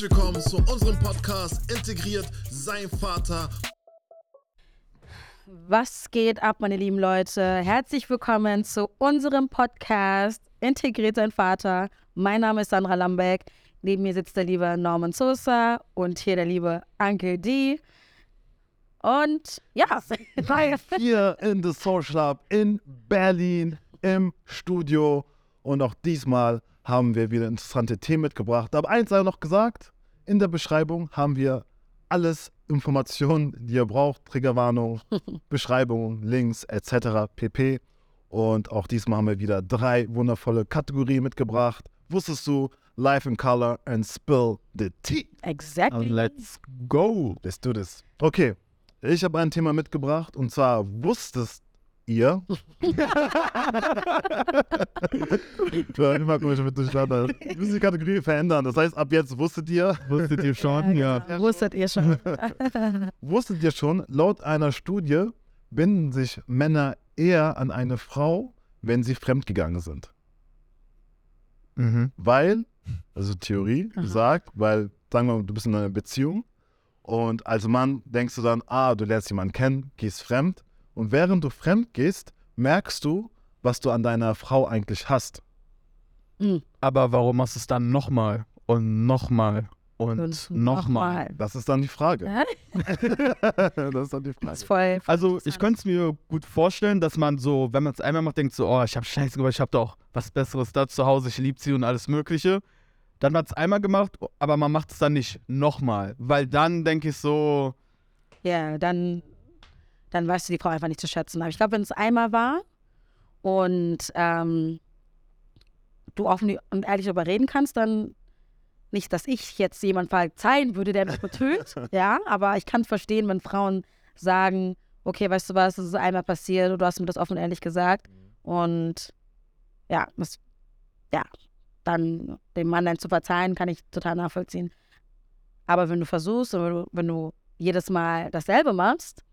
Herzlich willkommen zu unserem Podcast Integriert sein Vater. Was geht ab, meine lieben Leute? Herzlich willkommen zu unserem Podcast Integriert sein Vater. Mein Name ist Sandra Lambeck. Neben mir sitzt der liebe Norman Sosa und hier der liebe Uncle D. Und ja, Hier in The Social Lab in Berlin im Studio. Und auch diesmal haben wir wieder interessante Themen mitgebracht. Aber eins sei noch gesagt: In der Beschreibung haben wir alles Informationen, die ihr braucht: Triggerwarnung, Beschreibung, Links etc. pp. Und auch diesmal haben wir wieder drei wundervolle Kategorien mitgebracht. Wusstest du? Life in Color and Spill the Tea. exactly. Let's go. Let's do this. Okay, ich habe ein Thema mitgebracht und zwar wusstet ihr. ich immer komisch mit durcheinander. Wir müssen die Kategorie verändern. Das heißt, ab jetzt wusstet ihr. Wusstet ihr schon? Ja. Ja, wusstet ihr schon. Wusstet ihr schon, laut einer Studie binden sich Männer eher an eine Frau, wenn sie fremdgegangen sind. Mhm. Weil, also Theorie Aha. sagt, weil, sagen wir mal, du bist in einer Beziehung und als Mann denkst du dann, ah, du lernst jemanden kennen, gehst fremd und während du fremd gehst, merkst du, was du an deiner Frau eigentlich hast. Aber warum machst du es dann nochmal und nochmal und, Und nochmal? Das ist dann die Frage. Ja, das ist dann die Frage. voll. Also ich könnte es mir gut vorstellen, dass man so, wenn man es einmal macht, denkt so, oh, ich habe Scheiße gemacht, ich habe doch was Besseres da zu Hause, ich liebe sie und alles Mögliche. Dann hat es einmal gemacht, aber man macht es dann nicht nochmal. Weil dann denke ich so, Ja, dann, dann weißt du die Frau einfach nicht zu schätzen. Aber ich glaube, wenn es einmal war und ähm, du offen und ehrlich darüber reden kannst, dann nicht, dass ich jetzt jemand verzeihen würde, der mich betrügt, ja, aber ich kann verstehen, wenn Frauen sagen, okay, weißt du was, das ist einmal passiert und du hast mir das offen und ehrlich gesagt und ja, das, ja, dann dem Mann dann zu verzeihen, kann ich total nachvollziehen. Aber wenn du versuchst und wenn du, wenn du jedes Mal dasselbe machst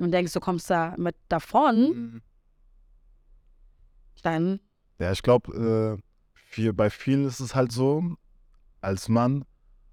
und denkst, du kommst da mit davon, mm, dann Ja, ich glaube, äh, bei vielen ist es halt so, als Mann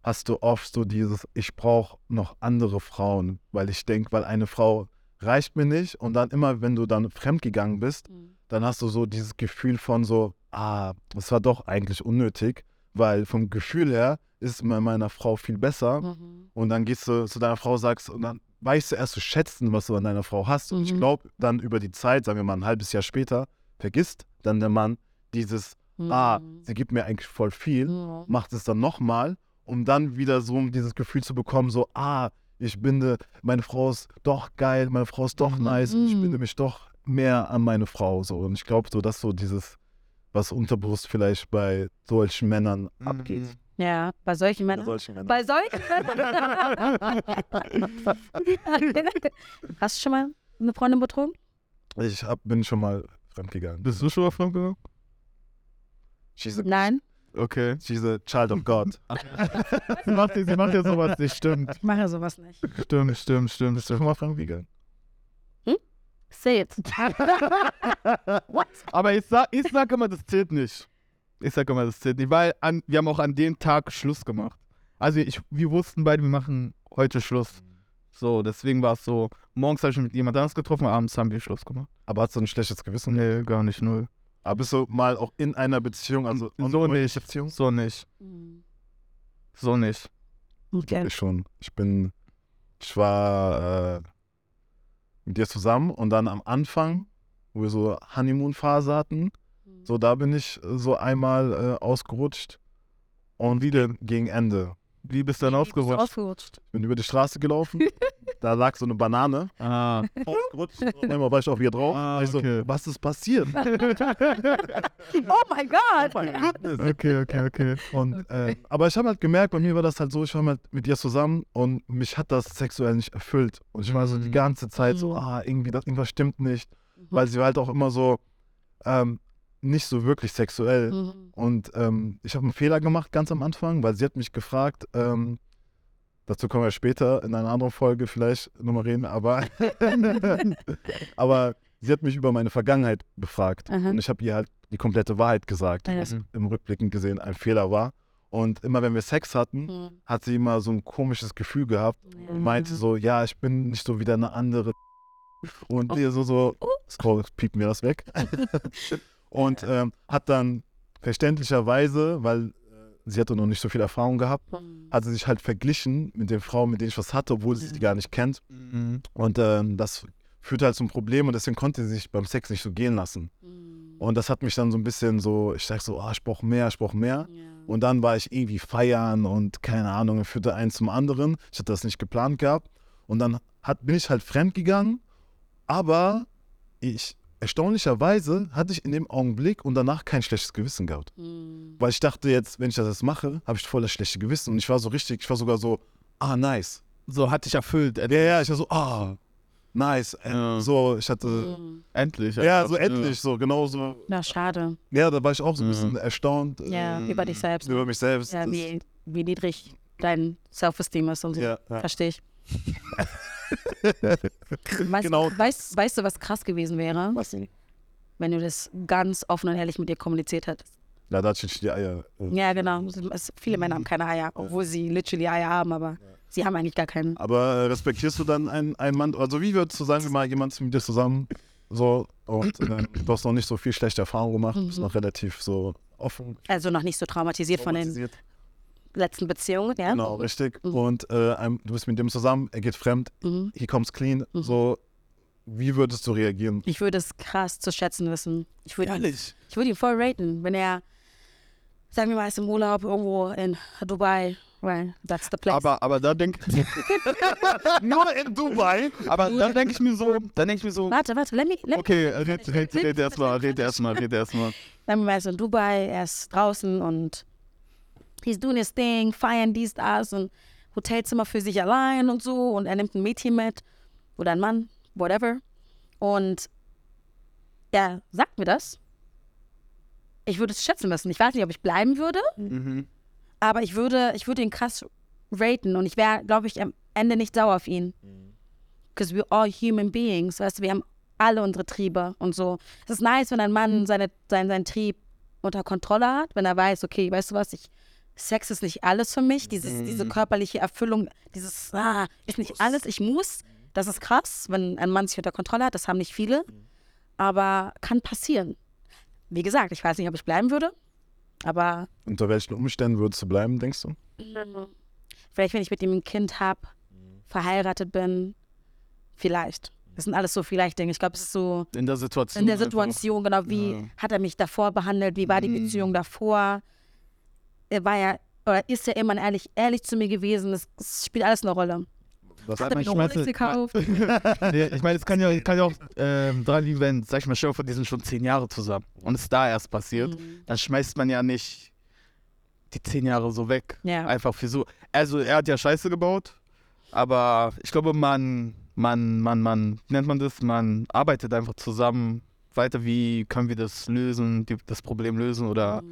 hast du oft so dieses, ich brauche noch andere Frauen, weil ich denke, weil eine Frau reicht mir nicht. Und dann immer, wenn du dann fremdgegangen bist, dann hast du so dieses Gefühl von so, ah, das war doch eigentlich unnötig, weil vom Gefühl her ist es bei meiner Frau viel besser. Mhm. und dann gehst du zu deiner Frau, sagst und dann weißt du erst zu schätzen, was du an deiner Frau hast und ich Mhm. glaube, dann über die Zeit, sagen wir mal ein halbes Jahr später, vergisst dann der Mann dieses, ah, Mhm. sie gibt mir eigentlich voll viel, Mhm. macht es dann nochmal, um dann wieder so dieses Gefühl zu bekommen, so, ah, ich binde, meine Frau ist doch geil, meine Frau ist doch Mhm. nice, ich Mhm. binde mich doch mehr an meine Frau. So. Und ich glaube, so, dass so dieses, was unterbewusst vielleicht bei solchen Männern abgeht. Ja, bei solchen Bei Männern. solchen Männern. Bei solchen Männern. Hast du schon mal eine Freundin betrogen? Ich hab, bin schon mal fremdgegangen. Bist du schon mal fremdgegangen? She's a, Nein, Okay. she's a child of God. sie, macht, sie macht ja sowas nicht, stimmt. ich mache sowas nicht. Stimmt, stimmt, stimmt, Bist du schon mal fremdgegangen? Say it. Aber ich sag, ich sag immer, das zählt nicht. Ich sag immer, das zählt nicht, weil an, wir haben auch an dem Tag Schluss gemacht. Also ich, wir wussten beide, wir machen heute Schluss. So, deswegen war es so, morgens habe ich mich mit jemand anderes getroffen, abends haben wir Schluss gemacht. Aber hast du ein schlechtes Gewissen? Nee, gar nicht, null. Aber bist du mal auch in einer Beziehung, also So nicht. Beziehung? So nicht. So nicht. Okay. Ich schon. Ich bin, ich war äh, mit dir zusammen und dann am Anfang, wo wir so Honeymoon-Phase hatten, so da bin ich äh, so einmal äh, ausgerutscht und wieder gegen Ende. Wie bist du dann Bist du ausgerutscht? Ausgerutscht. Ich bin über die Straße gelaufen, da lag so eine Banane, Ah. ausgerutscht, und einmal war ich auch wieder drauf. Ah, ich so, okay. was ist passiert? Oh mein Gott. Okay, okay, okay. Und, äh, aber ich habe halt gemerkt, bei mir war das halt so, ich war halt mit ihr zusammen und mich hat das sexuell nicht erfüllt. Und ich war so die Mhm. ganze Zeit so, Mhm. ah, irgendwie, das, irgendwas stimmt nicht. Weil sie war halt auch immer so, ähm, nicht so wirklich sexuell. Mhm. Und ähm, ich habe einen Fehler gemacht ganz am Anfang, weil sie hat mich gefragt, ähm, dazu kommen wir später in einer anderen Folge vielleicht nochmal reden, aber, aber sie hat mich über meine Vergangenheit befragt. Aha. Und ich habe ihr halt die komplette Wahrheit gesagt, Ja. was im Rückblickend gesehen ein Fehler war. Und immer wenn wir Sex hatten, Hm. hat sie immer so ein komisches Gefühl gehabt Ja. und meinte so, ja, ich bin nicht so wie deine andere. Und Oh. ihr so, so, Scroll, piept mir das weg. und ähm, hat dann verständlicherweise, weil äh, sie hatte noch nicht so viel Erfahrung gehabt, Hm. hat sie sich halt verglichen mit den Frauen, mit denen ich was hatte, obwohl sie sie gar nicht kennt. Mhm. Und ähm, das führte halt zum Problem und deswegen konnte sie sich beim Sex nicht so gehen lassen. Hm. Und das hat mich dann so ein bisschen so, ich sag so, ah, ich brauche mehr, ich brauche mehr. Ja. Und dann war ich irgendwie feiern und keine Ahnung, führte eins zum anderen. Ich hatte das nicht geplant gehabt. Und dann hat, bin ich halt fremd gegangen, aber ich, erstaunlicherweise hatte ich in dem Augenblick und danach kein schlechtes Gewissen gehabt. Hm. Weil ich dachte jetzt, wenn ich das jetzt mache, habe ich voll das schlechte Gewissen. Und ich war so richtig, ich war sogar so, ah, nice. So hat dich erfüllt. Ja, ja, ich war so, ah, nice. Ja. So, ich hatte, Hm. Endlich. ja, so endlich, so, genau so. Na, schade. Ja, da war ich auch so ein Ja. bisschen erstaunt Ja, äh, über dich selbst. über mich selbst. Ja, wie, wie niedrig dein Self-Esteem ist und so. ja, ja. Verstehe ich. weißt, Genau. weißt, weißt du, was krass gewesen wäre, Was denn? wenn du das ganz offen und ehrlich mit dir kommuniziert hättest? Ja, da ich die Eier. äh. Ja, genau. Es, viele Männer haben keine Eier, obwohl sie literally Eier haben, aber sie haben eigentlich gar keinen. Aber respektierst du dann einen, einen Mann, also wie würdest du sagen, wir mal jemand mit dir zusammen, so, und äh, du hast noch nicht so viel schlechte Erfahrungen gemacht, bist Mhm. noch relativ so offen. Also noch nicht so traumatisiert von den traumatisiert. Letzten Beziehungen, ja? Genau, richtig. Mhm. Und äh, du bist mit dem zusammen, er geht fremd, Mhm. he comes clean, Mhm. so, wie würdest du reagieren? Ich würde es krass zu schätzen wissen. Ich würde ihn, Ehrlich. ich würde ihn voll raten, wenn er, sagen wir mal, ist im Urlaub irgendwo in Dubai, weil that's the place. Aber, aber da denke Nur in Dubai? aber da denk ich mir so, da denke ich mir so, warte, warte, let me, let okay, red, red, red erstmal, red erstmal, red erstmal. Sagen wir mal, er ist in Dubai, er ist draußen und he's doing his thing, feiern dies, das und Hotelzimmer für sich allein und so und er nimmt ein Mädchen mit oder ein Mann, whatever. Und er sagt mir das. Ich würde es schätzen müssen. Ich weiß nicht, ob ich bleiben würde, Mhm. aber ich würde, ich würde ihn krass raten und ich wäre, glaube ich, am Ende nicht sauer auf ihn. Because we're all human beings, weißt du, wir haben alle unsere Triebe und so. Es ist nice, wenn ein Mann seine, sein, seinen Trieb unter Kontrolle hat, wenn er weiß, okay, weißt du was, ich, Sex ist nicht alles für mich, dieses, diese körperliche Erfüllung, dieses, ah, ist nicht alles, ich muss. Das ist krass, wenn ein Mann sich unter Kontrolle hat, das haben nicht viele, aber kann passieren. Wie gesagt, ich weiß nicht, ob ich bleiben würde, aber Unter welchen Umständen würdest du bleiben, denkst du? Vielleicht, wenn ich mit ihm ein Kind habe, Mhm. verheiratet bin, vielleicht. Das sind alles so vielleicht Dinge. Ich glaube, es ist so In der Situation. in der einfach. Situation, genau, wie Ja. hat er mich davor behandelt, wie war die Mhm. Beziehung davor. Er war ja, oder ist ja immer ehrlich, ehrlich zu mir gewesen. Es, es spielt alles eine Rolle. Was Hat er mir ich meine? Nee, ich meine, es kann ja, kann ja auch ähm, dran liegen, wenn, sag ich mal, vor, die sind schon zehn Jahre zusammen und es da erst passiert, Mhm. dann schmeißt man ja nicht die zehn Jahre so weg. Ja. Einfach für so. Also er hat ja Scheiße gebaut, aber ich glaube, man, man, man, man, wie nennt man das? Man arbeitet einfach zusammen weiter, wie können wir das lösen, die, das Problem lösen oder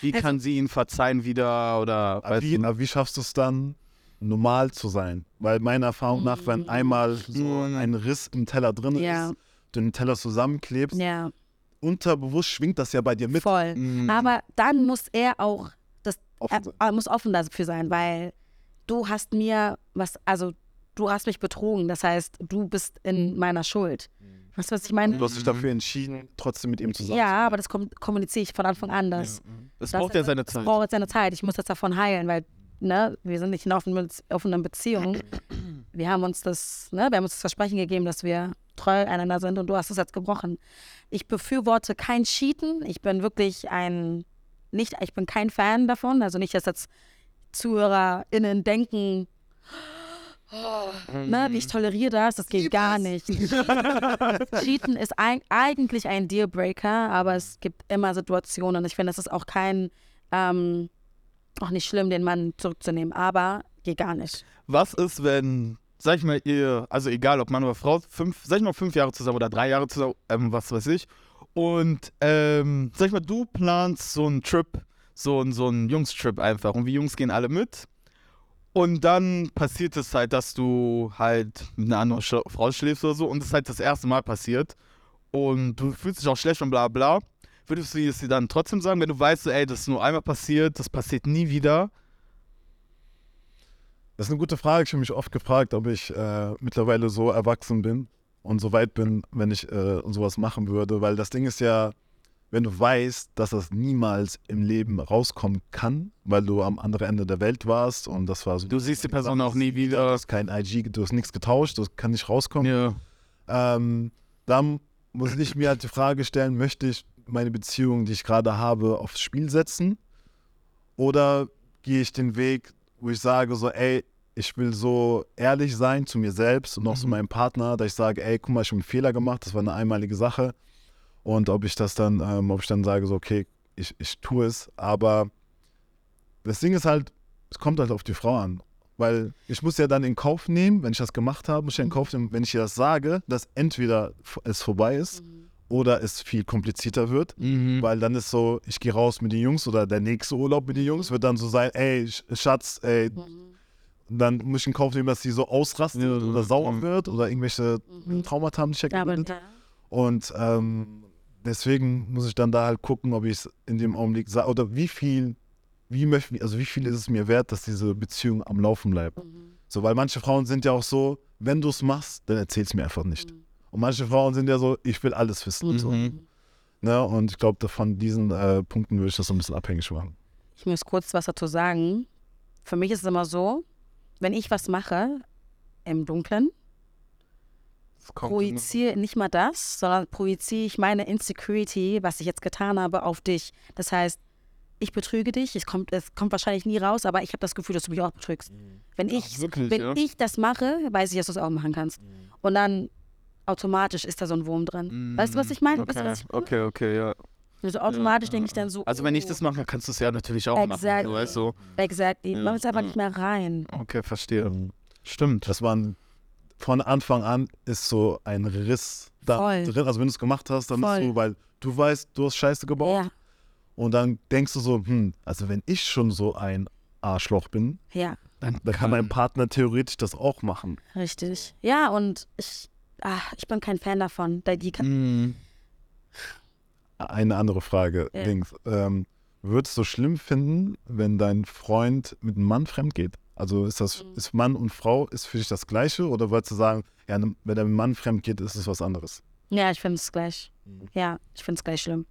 wie Also- kann sie ihn verzeihen wieder oder Aber weißt wie, du? aber wie schaffst du es dann, normal zu sein? Weil meiner Erfahrung nach, wenn einmal so Mhm. ein Riss im Teller drin Ja. ist, du den Teller zusammenklebst, Ja, unterbewusst schwingt das ja bei dir mit. voll. Mhm. Aber dann muss er auch, das, Offen er, er muss offen dafür sein, weil du hast mir was, also du hast mich betrogen. Das heißt, du bist in meiner Schuld. Weißt du, was ich meine? Du hast dich dafür entschieden, trotzdem mit ihm zusammen Ja, aber das kom kommuniziere ich von Anfang an. Das, Es das- braucht ja seine das Zeit. braucht jetzt seine Zeit. Ich muss jetzt davon heilen, weil ne, wir sind nicht in offenen, offenen Beziehungen. Wir haben uns das, ne, wir haben uns das Versprechen gegeben, dass wir treu einander sind und du hast es jetzt gebrochen. Ich befürworte kein Cheaten. Ich bin wirklich ein, nicht, ich bin kein Fan davon. Also nicht, dass jetzt ZuhörerInnen denken, ne, wie ich toleriere das, das geht gar nicht. Cheaten ist ein, eigentlich ein Dealbreaker, aber es gibt immer Situationen. Ich finde, es ist auch kein, ähm, auch nicht schlimm, den Mann zurückzunehmen, aber geht gar nicht. Was ist, wenn, sag ich mal, ihr, also egal ob Mann oder Frau, fünf, sag ich mal, fünf Jahre zusammen oder drei Jahre zusammen, ähm, was weiß ich, und ähm, sag ich mal, du planst so einen Trip, so, ein- so einen Jungs-Trip einfach und wir Jungs gehen alle mit. Und dann passiert es halt, dass du halt mit einer anderen Sch Frau schläfst oder so und es ist halt das erste Mal passiert und du fühlst dich auch schlecht und bla bla. würdest du es dir dann trotzdem sagen, wenn du weißt, ey, das ist nur einmal passiert, das passiert nie wieder? Das ist eine gute Frage. Ich habe mich oft gefragt, ob ich äh, mittlerweile so erwachsen bin und so weit bin, wenn ich äh, sowas machen würde. Weil das Ding ist ja, wenn du weißt, dass das niemals im Leben rauskommen kann, weil du am anderen Ende der Welt warst und das war so. Du siehst die Person auch nie Du wieder. hast kein IG, du hast nichts getauscht, das kann nicht rauskommen. Ja. Ähm, dann muss ich mir halt die Frage stellen, möchte ich meine Beziehung, die ich gerade habe, aufs Spiel setzen? Oder gehe ich den Weg, wo ich sage so, ey, ich will so ehrlich sein zu mir selbst und auch zu Mhm. meinem Partner, dass ich sage, ey, guck mal, ich habe einen Fehler gemacht, das war eine einmalige Sache. Und ob ich das dann, ähm, ob ich dann sage so, okay, ich, ich tue es. Aber das Ding ist halt, es kommt halt auf die Frau an. Weil ich muss ja dann in Kauf nehmen, wenn ich das gemacht habe, muss ich ja in Kauf nehmen, wenn ich ihr das sage, dass entweder es vorbei ist oder es viel komplizierter wird. Mhm. Weil dann ist so, ich gehe raus mit den Jungs oder der nächste Urlaub mit den Jungs wird dann so sein, ey, Sch- Schatz, ey, dann muss ich in Kauf nehmen, dass sie so ausrastet oder sauer mhm. wird oder irgendwelche Traumata haben, die ich ja gebildet. Und ähm, deswegen muss ich dann da halt gucken, ob ich es in dem Augenblick sage, oder wie viel, wie möchte also wie viel ist es mir wert, dass diese Beziehung am Laufen bleibt. So, weil manche Frauen sind ja auch so, wenn du es machst, dann erzähl es mir einfach nicht. Und manche Frauen sind ja so, ich will alles wissen. So, Mhm. ne? Und ich glaube, von diesen äh, Punkten würde ich das so ein bisschen abhängig machen. Ich muss kurz was dazu sagen. Für mich ist es immer so, wenn ich was mache im Dunkeln, projiziere nicht mal das, sondern projiziere ich meine Insecurity, was ich jetzt getan habe, auf dich. Das heißt, ich betrüge dich, es kommt, es kommt wahrscheinlich nie raus, aber ich habe das Gefühl, dass du mich auch betrügst. Wenn, ich, wirklich, wenn ja? ich das mache, weiß ich, dass du es auch machen kannst. Und dann automatisch ist da so ein Wurm drin. Weißt du, was ich meine? Weißt du, Okay, was ich meine? okay, okay, ja. Also automatisch denke ich dann so. Also wenn ich oh, das mache, kannst du es ja natürlich auch machen. Exactly. Du weißt so. Exactly. Man ist einfach nicht mehr rein. Okay, verstehe. Stimmt. Das war ein, von Anfang an ist so ein Riss da Voll. drin. Also wenn du es gemacht hast, dann Voll. ist so, weil du weißt, du hast Scheiße gebaut. Ja, Und dann denkst du so, hm, also wenn ich schon so ein Arschloch bin, ja, Dann dann kann mein Partner theoretisch das auch machen. richtig. Ja, und ich, ah, ich bin kein Fan davon. Da die kann, Mhm. Eine andere Frage, Ja. Dings. Ähm, würdest du schlimm finden, wenn dein Freund mit einem Mann fremd geht? Also ist das, Mhm. ist Mann und Frau, ist für dich das Gleiche? Oder würdest du sagen, ja, ne- wenn er einem Mann fremd geht, ist es was anderes? ja, ich finde es gleich. Mhm. Ja, ich finde es gleich schlimm.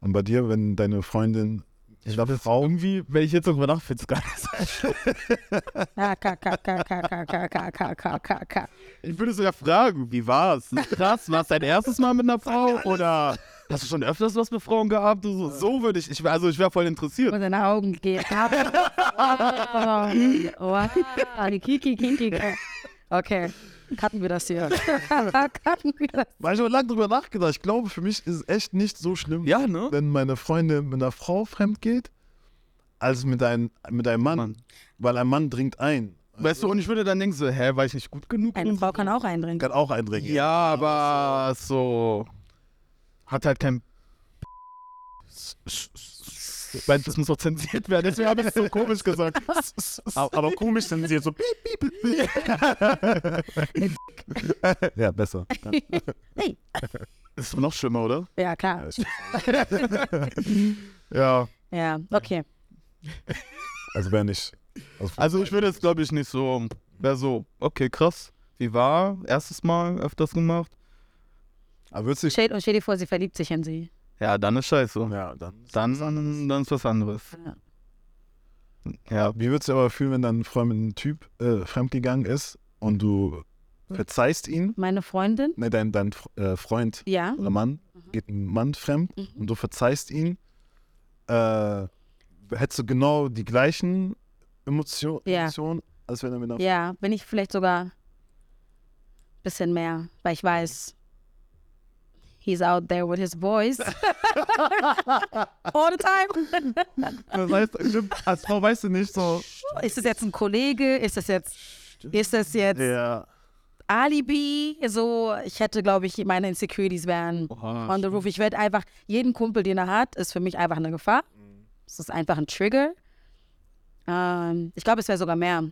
Und bei dir, wenn deine Freundin ich glaube, irgendwie, wenn ich jetzt drüber nachfinde, gar nicht. Ich würde sogar fragen, wie war's? Krass, war es dein erstes Mal mit einer Frau oder hast du schon öfters was mit Frauen gehabt? So, so würde ich, ich also ich wäre voll interessiert. Und deine Augen gehen. Oh, wow, kinky, kinky. Okay cutten wir das hier. cutten wir das. Weil ich habe lange drüber nachgedacht. Ich glaube, für mich ist es echt nicht so schlimm, Ja, ne? wenn meine Freundin mit einer Frau fremd geht, als mit, ein, mit einem Mann. Mann. Weil ein Mann dringt ein. Weißt du, und ich würde dann denken so, hä, war ich nicht gut genug? Eine Frau kann auch eindringen. Kann auch eindringen. Ja, aber so. Hat halt kein. Weil das muss auch zensiert werden, deswegen habe ich es so komisch gesagt. Aber, aber komisch sind sie jetzt so. Piep, piep. ja, besser. Hey. Das ist noch schlimmer, oder? Ja, klar. Ja. Ja, okay. Also wäre nicht. Also, Also ich würde jetzt, glaube ich, nicht so. Wäre so, okay, krass. Wie war? Erstes Mal öfters gemacht? aber würdest du Stell, und stell dir vor, sie verliebt sich in sie. Ja, dann ist scheiße. Ja, dann. Dann, dann ist was anderes. Ja. Ja. Wie würdest du aber fühlen, wenn dein Freund mit einem Typ äh, fremdgegangen ist und du verzeihst ihn? Meine Freundin? Ne, dein, dein äh, Freund Ja. oder Mann geht ein Mann fremd Mhm. und du verzeihst ihn. Äh, hättest du genau die gleichen Emotion, Ja. Emotionen, als wenn er mit einer Ja, bin ich vielleicht sogar ein bisschen mehr, weil ich weiß, he's out there with his boys. All the time. Das heißt, als Frau weißt du nicht so. Ist das jetzt ein Kollege? Ist das jetzt, ist das jetzt Ja. Alibi? So, ich hätte, glaube ich, meine Insecurities wären Oha, on the roof. Ich werde einfach, jeden Kumpel, den er hat, ist für mich einfach eine Gefahr. Es ist einfach ein Trigger. Ähm, ich glaube, es wäre sogar mehr.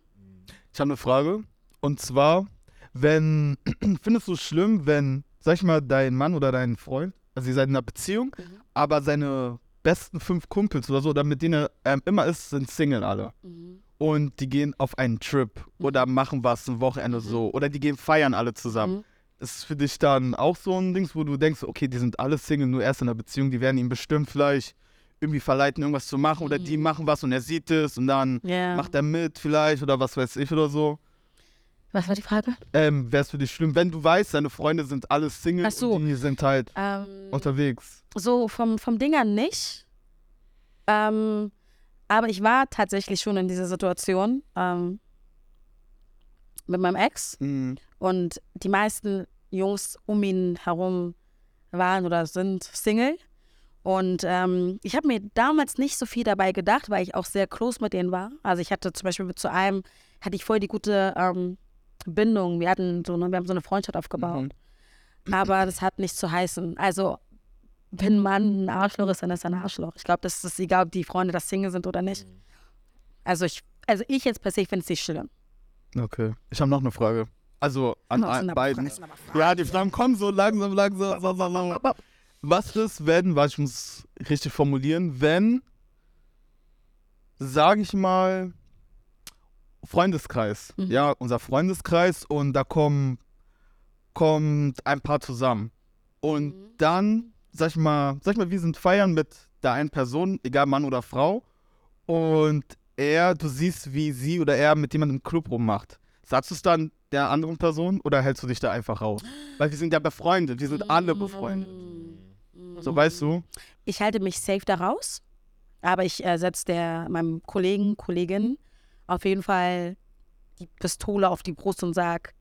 Ich habe eine Frage. Und zwar, wenn, findest du es schlimm, wenn, sag ich mal, dein Mann oder dein Freund also ihr seid in einer Beziehung, Mhm. aber seine besten fünf Kumpels oder so, oder mit denen er ähm, immer ist, sind Single alle. Mhm. Und die gehen auf einen Trip oder machen was ein Wochenende so. Oder die gehen feiern alle zusammen. Mhm. Ist für dich dann auch so ein Ding, wo du denkst, okay, die sind alle Single, nur erst in einer Beziehung, die werden ihn bestimmt vielleicht irgendwie verleiten, irgendwas zu machen oder die Mhm. machen was und er sieht es und dann Ja. macht er mit vielleicht oder was weiß ich oder so. Was war die Frage? Ähm, Wäre es für dich schlimm, wenn du weißt, deine Freunde sind alle Single Ach so. und die sind halt Ähm, unterwegs. so vom, vom Ding an nicht. Ähm, aber ich war tatsächlich schon in dieser Situation ähm, mit meinem Ex. Mhm. Und die meisten Jungs um ihn herum waren oder sind Single. Und ähm, ich habe mir damals nicht so viel dabei gedacht, weil ich auch sehr close mit denen war. Also ich hatte zum Beispiel mit zu einem, hatte ich voll die gute ähm, Bindung. Wir hatten so, ne, wir haben so eine Freundschaft aufgebaut. Aber das hat nichts zu heißen. Also wenn ein Mann ein Arschloch ist, dann ist er ein Arschloch. Ich glaube, das ist egal, ob die Freunde das Single sind oder nicht. Also ich, also ich jetzt per se finde es nicht schlimm. Okay. Ich habe noch eine Frage. Also an ein, beiden. Ja, die Fragen kommen so langsam, langsam. langsam, langsam. Was ist, wenn, was ich muss richtig formulieren, wenn, sage ich mal, Freundeskreis, Mhm. ja, unser Freundeskreis und da kommen, kommt ein Paar zusammen. Und Mhm. dann, sag ich mal, sag ich mal, wir sind feiern mit der einen Person, egal Mann oder Frau, und er, du siehst, wie sie oder er mit jemandem im Club rummacht. Sagst du es dann der anderen Person oder hältst du dich da einfach raus? Weil wir sind ja befreundet, wir sind alle befreundet. So, weißt du? Ich halte mich safe da raus, aber ich äh, setze der meinem Kollegen, Kollegin auf jeden Fall die Pistole auf die Brust und sag,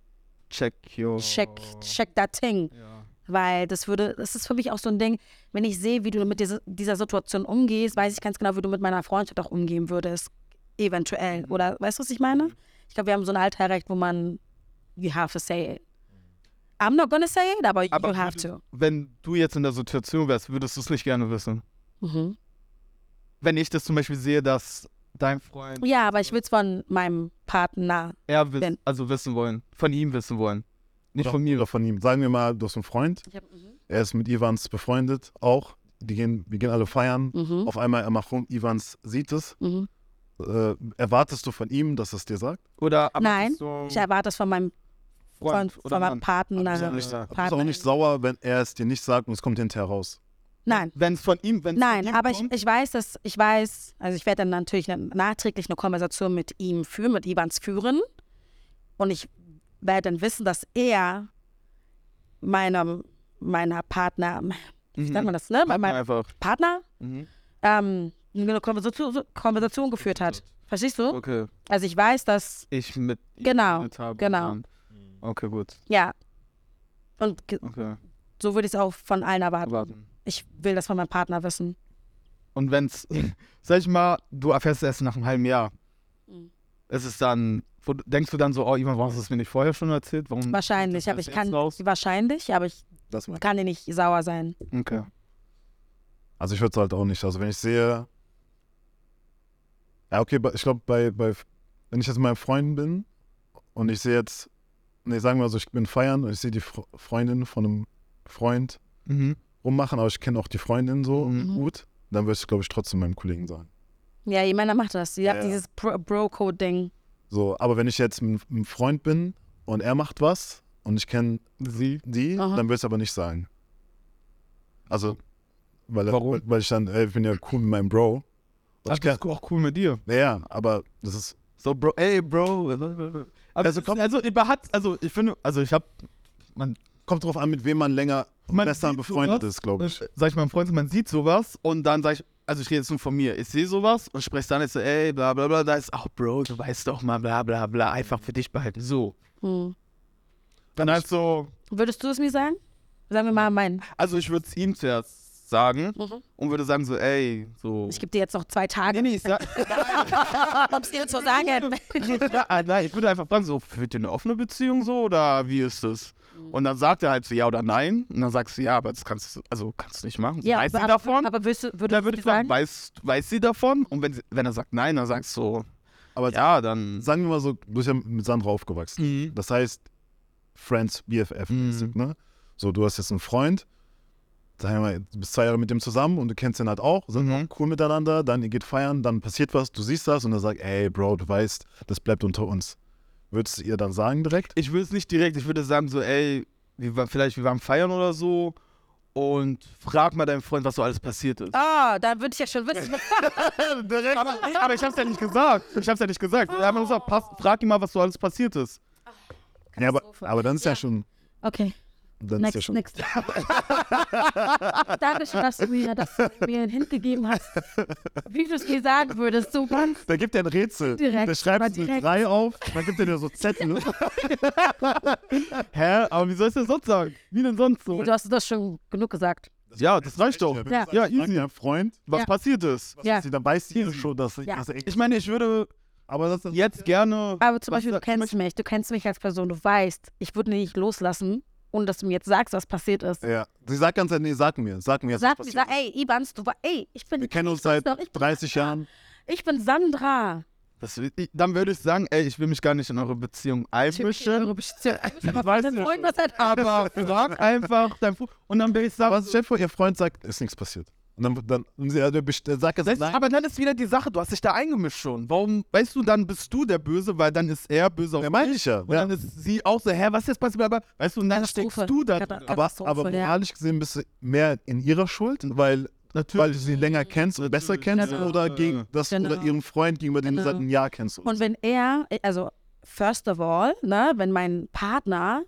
Check your. check, check that thing. Ja. Weil das würde, das ist für mich auch so ein Ding, wenn ich sehe, wie du mit dieser, dieser Situation umgehst, weiß ich ganz genau, wie du mit meiner Freundschaft auch umgehen würdest. Eventuell. Oder weißt du, was ich meine? Ich glaube, wir haben so ein Altarrecht, wo man, you have to say it. I'm not gonna say it, aber, Aber you have to. Wenn du jetzt in der Situation wärst, würdest du es nicht gerne wissen. Mhm. Wenn ich das zum Beispiel sehe, dass dein Freund Ja, aber ich will es von meinem Partner. er wiss, Wenn- also wissen wollen, von ihm wissen wollen. Nicht Oder- von mir. Oder von ihm. Sagen wir mal, du hast einen Freund, er ist mit Ivans befreundet, auch. Die gehen, wir gehen alle feiern. Mhm. Auf einmal er macht rum, Ivans sieht es. Mhm. Äh, erwartest du von ihm, dass er es dir sagt? Oder Nein, so Ich erwarte es von meinem, von, Freund von oder meinem Mann. Partner. Du bist auch nicht sauer, wenn er es dir nicht sagt und es kommt hinterher raus? Nein. Wenn es von ihm, wenn Nein, von ihm aber ich, kommt, ich weiß, dass ich weiß, also ich werde dann natürlich eine, nachträglich eine Konversation mit ihm führen, mit Ivans führen. Und ich werde dann wissen, dass er meinem, meiner Partner, wie Mhm. nennt man das, ne? Meinem einfach. Partner Mhm. ähm, eine Konversation, Konversation geführt hat. Verstehst du? Okay. Also ich weiß, dass, Ich mit ihm Genau, mit habe genau. dann- Okay, gut. ja. Und Okay. so würde ich es auch von allen erwarten. Warten. Ich will das von meinem Partner wissen. Und wenn's, sag ich mal, du erfährst es erst nach einem halben Jahr. Mhm. Ist es dann, wo, denkst du dann so, oh, Ivan, warum hast du es mir nicht vorher schon erzählt? Warum? Wahrscheinlich, aber ich kann, raus? wahrscheinlich, aber ich kann dir nicht sauer sein. Okay. Also ich würde es halt auch nicht. Also wenn ich sehe. Ja, okay, ich glaube, bei, bei, wenn ich jetzt mit meinen Freunden bin und ich sehe jetzt, nee, sagen wir mal so, ich bin feiern und ich sehe die Fre- Freundin von einem Freund Mhm. Rummachen, aber ich kenne auch die Freundin so Mhm. gut, dann würde ich, glaube ich, trotzdem meinem Kollegen sagen. Ja, Männer macht das. Hat Ja. dieses Bro- Bro-Code-Ding. So, aber wenn ich jetzt ein, ein Freund bin und er macht was und ich kenne Sie? die, Aha. dann würde ich es aber nicht sagen. Also, weil, Warum? weil, weil ich dann, ey, ich bin ja cool mit meinem Bro. Ach, ich das ist auch cool mit dir. ja, aber das ist, So, Bro, ey, Bro. Aber also, also, über hat, also, ich finde, also, ich hab, man, kommt drauf an, mit wem man länger Man besser sieht befreundet sowas. ist, glaube ich. äh, sag ich meinem Freund, man sieht sowas und dann sag ich, also, ich rede jetzt nur von mir, ich sehe sowas und spreche dann jetzt so, ey, bla, bla, bla, da ist, auch Bro, du weißt doch mal, bla, bla, bla, einfach für dich behalten. So. Hm. Dann halt so, Würdest du es mir sagen? Sagen wir mal meinen. also, ich würde es ihm zuerst sagen Mhm. und würde sagen, so, ey, so. Ich gebe dir jetzt noch zwei Tage. nee, nee, ich sag, um es dir zu sagen. ja, nein, ich würde einfach fragen, so, führt ihr eine offene Beziehung so oder wie ist das? Und dann sagt er halt so ja oder nein. Und dann sagst du, ja, aber das kannst du, also kannst du nicht machen. ja, weiß aber, sie davon? aber würdest du, würdest dann würde ich fragen, sagen? weiß, weiß sie davon? Und wenn, sie, wenn er sagt nein, dann sagst du so, Aber ja, dann. sagen wir mal so, du bist ja mit Sandra aufgewachsen. Mhm. Das heißt, Friends, BFF, Mhm. ne? So, du hast jetzt einen Freund sagen wir mal, du bist zwei Jahre mit dem zusammen und du kennst den halt auch, sind Mhm. cool miteinander, dann ihr geht feiern, dann passiert was, du siehst das und er sagt, ey, Bro, du weißt, das bleibt unter uns. Würdest du ihr dann sagen direkt? Ich würde es nicht direkt, ich würde sagen so, ey, wir waren, vielleicht wir waren feiern oder so und frag mal deinen Freund, was so alles passiert ist. Ah, da würde ich ja schon wissen. Aber, aber ich hab's ja nicht gesagt. Ich hab's ja nicht gesagt. Wir haben gesagt, pass, frag ihn mal, was so alles passiert ist. Ja, aber, aber dann ist ja, Ja. schon, Okay, dann ist ja next, schon next. Dankeschön, dass du mir, dass du mir einen Hint gegeben hast. Wie du es mir sagen würdest, so ganz Da gibt er ein Rätsel. Direkt, der schreibt aber eine direkt. 3 auf, dann gibt er dir so Zettel. Hä? Aber wie soll ich das sonst sagen? Wie denn sonst so? Du hast das schon genug gesagt. Ja, das reicht doch. Ja. Ja, easy. deinen Freund, Was Ja. passiert ist. was Ja. sie, dann weiß sie schon, dass, Ja. dass echt Ich meine, ich würde Aber das ist jetzt gerne. Aber zum Beispiel, du kennst mich, du kennst mich als Person, du weißt, ich würde nicht loslassen, ohne dass du mir jetzt sagst, was passiert ist. Ja. Sie sagt ganz ehrlich, nee, sag mir, sag mir. jetzt, Sag was mir, passiert sag, ey, Ibans, du war, ey, ich bin, Wir kennen uns ich weiß seit ich bin 30 Jahren. Ich bin Sandra. Das, ich, dann würde ich sagen, ey, ich will mich gar nicht in eure Beziehung einmischen. Eure Beziehung. weiß Dein ja Freund, was hat Aber frag einfach dein Fu Und dann will ich sagen, Aber stell dir vor, ihr Freund sagt, ist nichts passiert. Und dann, dann und sie, der der sagt jetzt nein. aber dann ist wieder die Sache, du hast dich da eingemischt schon. Warum, weißt du, dann bist du der Böse, weil dann ist er böse auf Ja, meine ich ja. Und dann ist sie auch so, hä, was ist jetzt passiert? Aber, weißt du, und dann steckst du da. Aber, aber ja. moralisch gesehen bist du mehr in ihrer Schuld, weil, Natürlich. weil du sie länger kennst und besser kennst genau. oder gegen das Genau. oder ihren Freund, gegenüber dem du Genau. seit einem Jahr kennst. Und wenn er, also first of all, ne, wenn mein Partner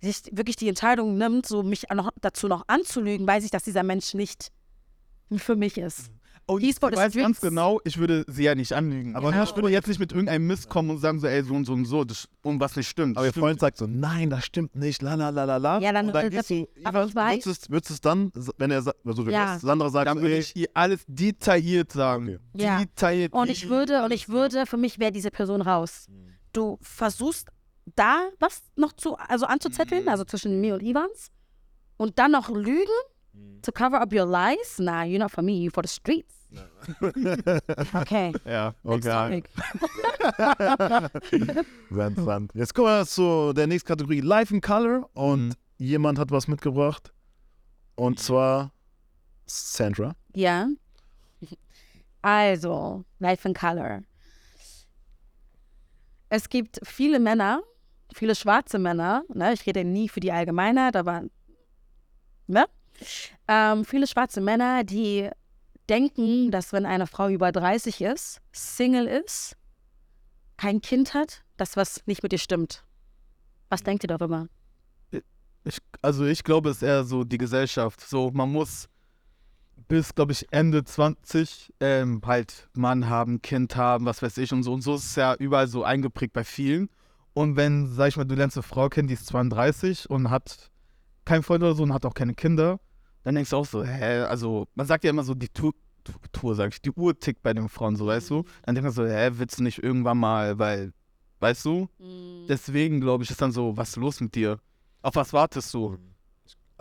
sich wirklich die Entscheidung nimmt, so mich noch, dazu noch anzulügen, weiß ich, dass dieser Mensch nicht für mich ist. Und ich for the weiß ganz genau, ich würde sie ja nicht anlügen. Aber Ja. ich würde jetzt nicht mit irgendeinem Mist kommen und sagen so, ey, so und so und so, das, und was nicht stimmt. aber ihr Stimmt. Freund sagt so, nein, das stimmt nicht, la la la la la. Ja, dann- und dann das- gehst du, aber ich weiß- würdest, du- würdest du es dann, wenn er sagt, also du Ja. Sandra sagt, dann würde ich ihr alles detailliert sagen. Okay. Ja. Detailliert. Und ich würde, und ich würde, für mich wäre diese Person raus. Du versuchst da was noch zu, also anzuzetteln, also zwischen mir und Ivans, und dann noch lügen, to cover up your lies. Nah, you're not for me, you're for the streets. Okay. Ja, topic. Sehr interessant. Jetzt kommen wir zu der nächsten Kategorie Life in Color und Mhm. jemand hat was mitgebracht und zwar Sandra. Ja. Also, Life in Color. Es gibt viele Männer, viele schwarze Männer, ne? ich rede nie für die Allgemeinheit, aber ne? Ähm, viele schwarze Männer, die denken, dass wenn eine Frau über 30 ist, Single ist, kein Kind hat, dass was nicht mit ihr stimmt. Was denkt ihr darüber? Ich, also ich glaube, es ist eher so die Gesellschaft. So, man muss bis, glaube ich, Ende 20 ähm, halt Mann haben, Kind haben, was weiß ich und so. Und so ist es ja überall so eingeprägt bei vielen. Und wenn, sag ich mal, du lernst eine Frau kennen, die ist 32 und hat keinen Freund oder so und hat auch keine Kinder, dann denkst du auch so, hä, also man sagt ja immer so, die Tour, Tour sag ich, die Uhr tickt bei den Frauen, so, weißt du? Dann denkst du so, hä, willst du nicht irgendwann mal, weil, weißt du? Deswegen, glaube ich, ist dann so, was ist los mit dir? Auf was wartest du?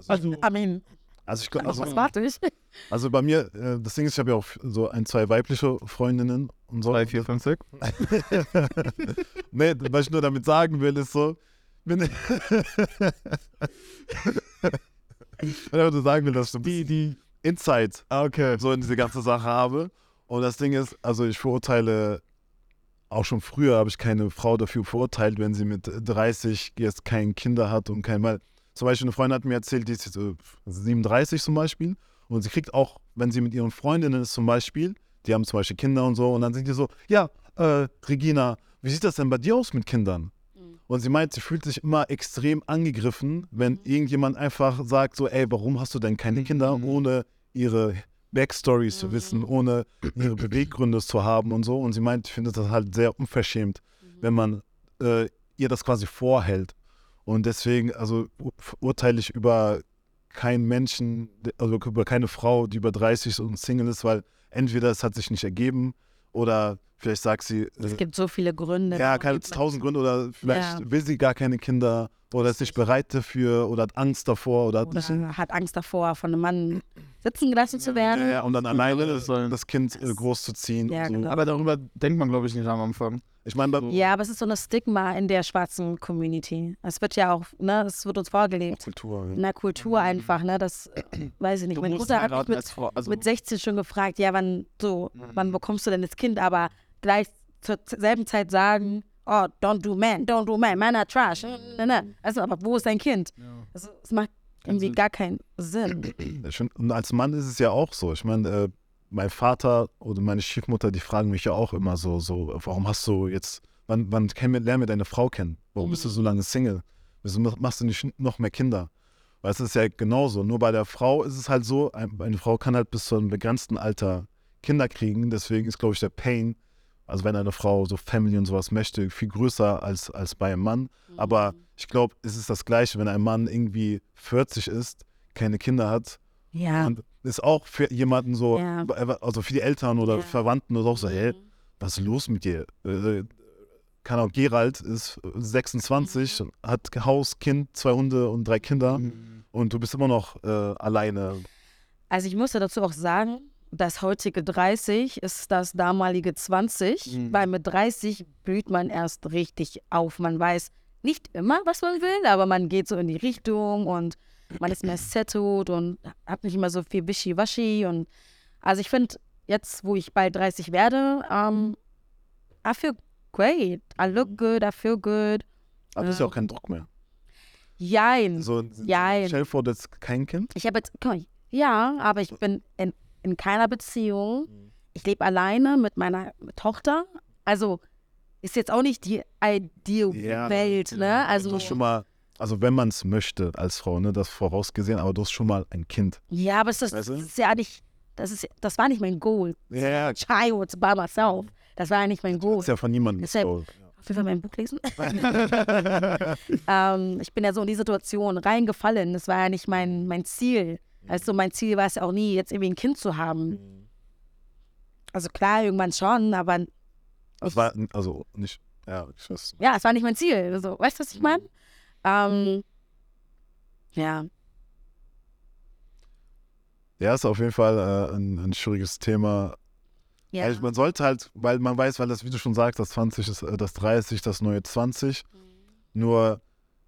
Also, I mean, Also, ich, glaub- auf also, was warte ich? also bei mir, äh, das Ding ist, ich habe ja auch so ein, zwei weibliche Freundinnen und so. 3, 4, 5, 6. nee, was ich nur damit sagen will, ist so, wenn ich einfach nur sagen will, dass ich so die, die Insight Okay. so in diese ganze Sache habe. Und das Ding ist, also ich verurteile, auch schon früher habe ich keine Frau dafür verurteilt, wenn sie mit 30 jetzt kein Kinder hat und kein, weil zum Beispiel eine Freundin hat mir erzählt, die ist jetzt so 37 zum Beispiel und sie kriegt auch, wenn sie mit ihren Freundinnen ist zum Beispiel, die haben zum Beispiel Kinder und so und dann sind die so, ja, äh, Regina, wie sieht das denn bei dir aus mit Kindern? Und sie meint, sie fühlt sich immer extrem angegriffen, wenn irgendjemand einfach sagt so, ey, warum hast du denn keine Kinder, Mhm. ohne ihre Backstory zu wissen, ohne ihre Beweggründe zu haben und so. Und sie meint, ich finde das halt sehr unverschämt, wenn man äh, ihr das quasi vorhält. Und deswegen, also ur- urteile ich über keinen Menschen, also über keine Frau, die über 30 ist und Single ist, weil entweder es hat sich nicht ergeben oder vielleicht sagt sie, äh, Es gibt so viele Gründe. ja, keine tausend Gründe oder vielleicht Ja. will sie gar keine Kinder oder ist nicht bereit dafür oder hat Angst davor oder, Oder hat Angst davor, von einem Mann sitzen gelassen zu werden. Ja, ja, und dann alleine das soll- das Kind äh, großzuziehen. Ja, so. genau. Aber darüber denkt man, glaube ich, nicht am Anfang. Ich meine, Ja, aber es ist so ein Stigma in der schwarzen Community. Es wird ja auch, ne, es wird uns vorgelebt. Kultur. In der Kultur einfach, ne, das, äh, weiß ich nicht. Du Meine musst Mutter hat mich mit, als Frau. Also, mit 16 schon gefragt, ja, wann so, Mhm. wann bekommst du denn das Kind? Aber gleich zur selben Zeit sagen, oh, don't do man, don't do man, man are trash. Ne, ne. Also, aber wo ist dein Kind? Also, es macht irgendwie Sinn. gar keinen Sinn. Und als Mann ist es ja auch so. Ich meine, äh, mein Vater oder meine Stiefmutter, die fragen mich ja auch immer so, so warum hast du jetzt, wann, wann kenn, lernen wir deine Frau kennen? Warum bist du so lange Single? Wieso mach- machst du nicht noch mehr Kinder? Weil es ist ja genauso. Nur bei der Frau ist es halt so, ein- eine Frau kann halt bis zu einem begrenzten Alter Kinder kriegen. Deswegen ist, glaube ich, der Pain, also wenn eine Frau so Family und sowas möchte, viel größer als, als bei einem Mann. Aber ich glaube, es ist das Gleiche, wenn ein Mann irgendwie 40 ist, keine Kinder hat Ja. und ist auch für jemanden so, Ja. also für die Eltern oder Ja. Verwandten oder auch so, hey, was ist los mit dir? Äh, Keine Ahnung, Gerald ist 26, Mhm. hat Haus, Kind, zwei Hunde und drei Kinder Mhm. und du bist immer noch äh, alleine. Also ich muss ja dazu auch sagen, das heutige 30 ist das damalige 20, Mhm. weil mit 30 blüht man erst richtig auf. Man weiß nicht immer, was man will, aber man geht so in die Richtung und man ist mehr settled und hat nicht immer so viel Wischiwaschi. Und also ich finde, jetzt, wo ich bald 30 werde, um, I feel great. I look good, I feel good. Aber das ist ja Ja. auch kein Druck mehr. Jein. So, Jein. Stell dir vor, ist kein Kind. Ich habe jetzt, mal, ja, aber ich bin in, in keiner Beziehung. Ich lebe alleine mit meiner Tochter. Also ist jetzt auch nicht die ideal Ja. Welt, ne? Also Du hast schon mal, also wenn man es möchte als Frau, ne, das vorausgesehen, aber du hast schon mal ein Kind. ja, aber es ist, Weißt du? das ist ja nicht, das ist, das war nicht mein Goal. Ja, das Child by myself. Das war ja nicht mein Goal. ist ja von niemandem. Deshalb- so. Auf jeden Fall mein Buch lesen. ähm, ich bin ja so in die Situation reingefallen. Das war ja nicht mein, mein Ziel. Also mein Ziel war es ja auch nie, jetzt irgendwie ein Kind zu haben. Also klar, irgendwann schon, aber Das war, also nicht, ja, ich weiß. ja, es war nicht mein Ziel. Also, weißt du, was ich meine? Ähm, ja. Ja, ist auf jeden Fall äh, ein, ein schwieriges Thema. ja. Also man sollte halt, weil man weiß, weil das, wie du schon sagst, das 20 ist äh, das 30, das neue 20. Nur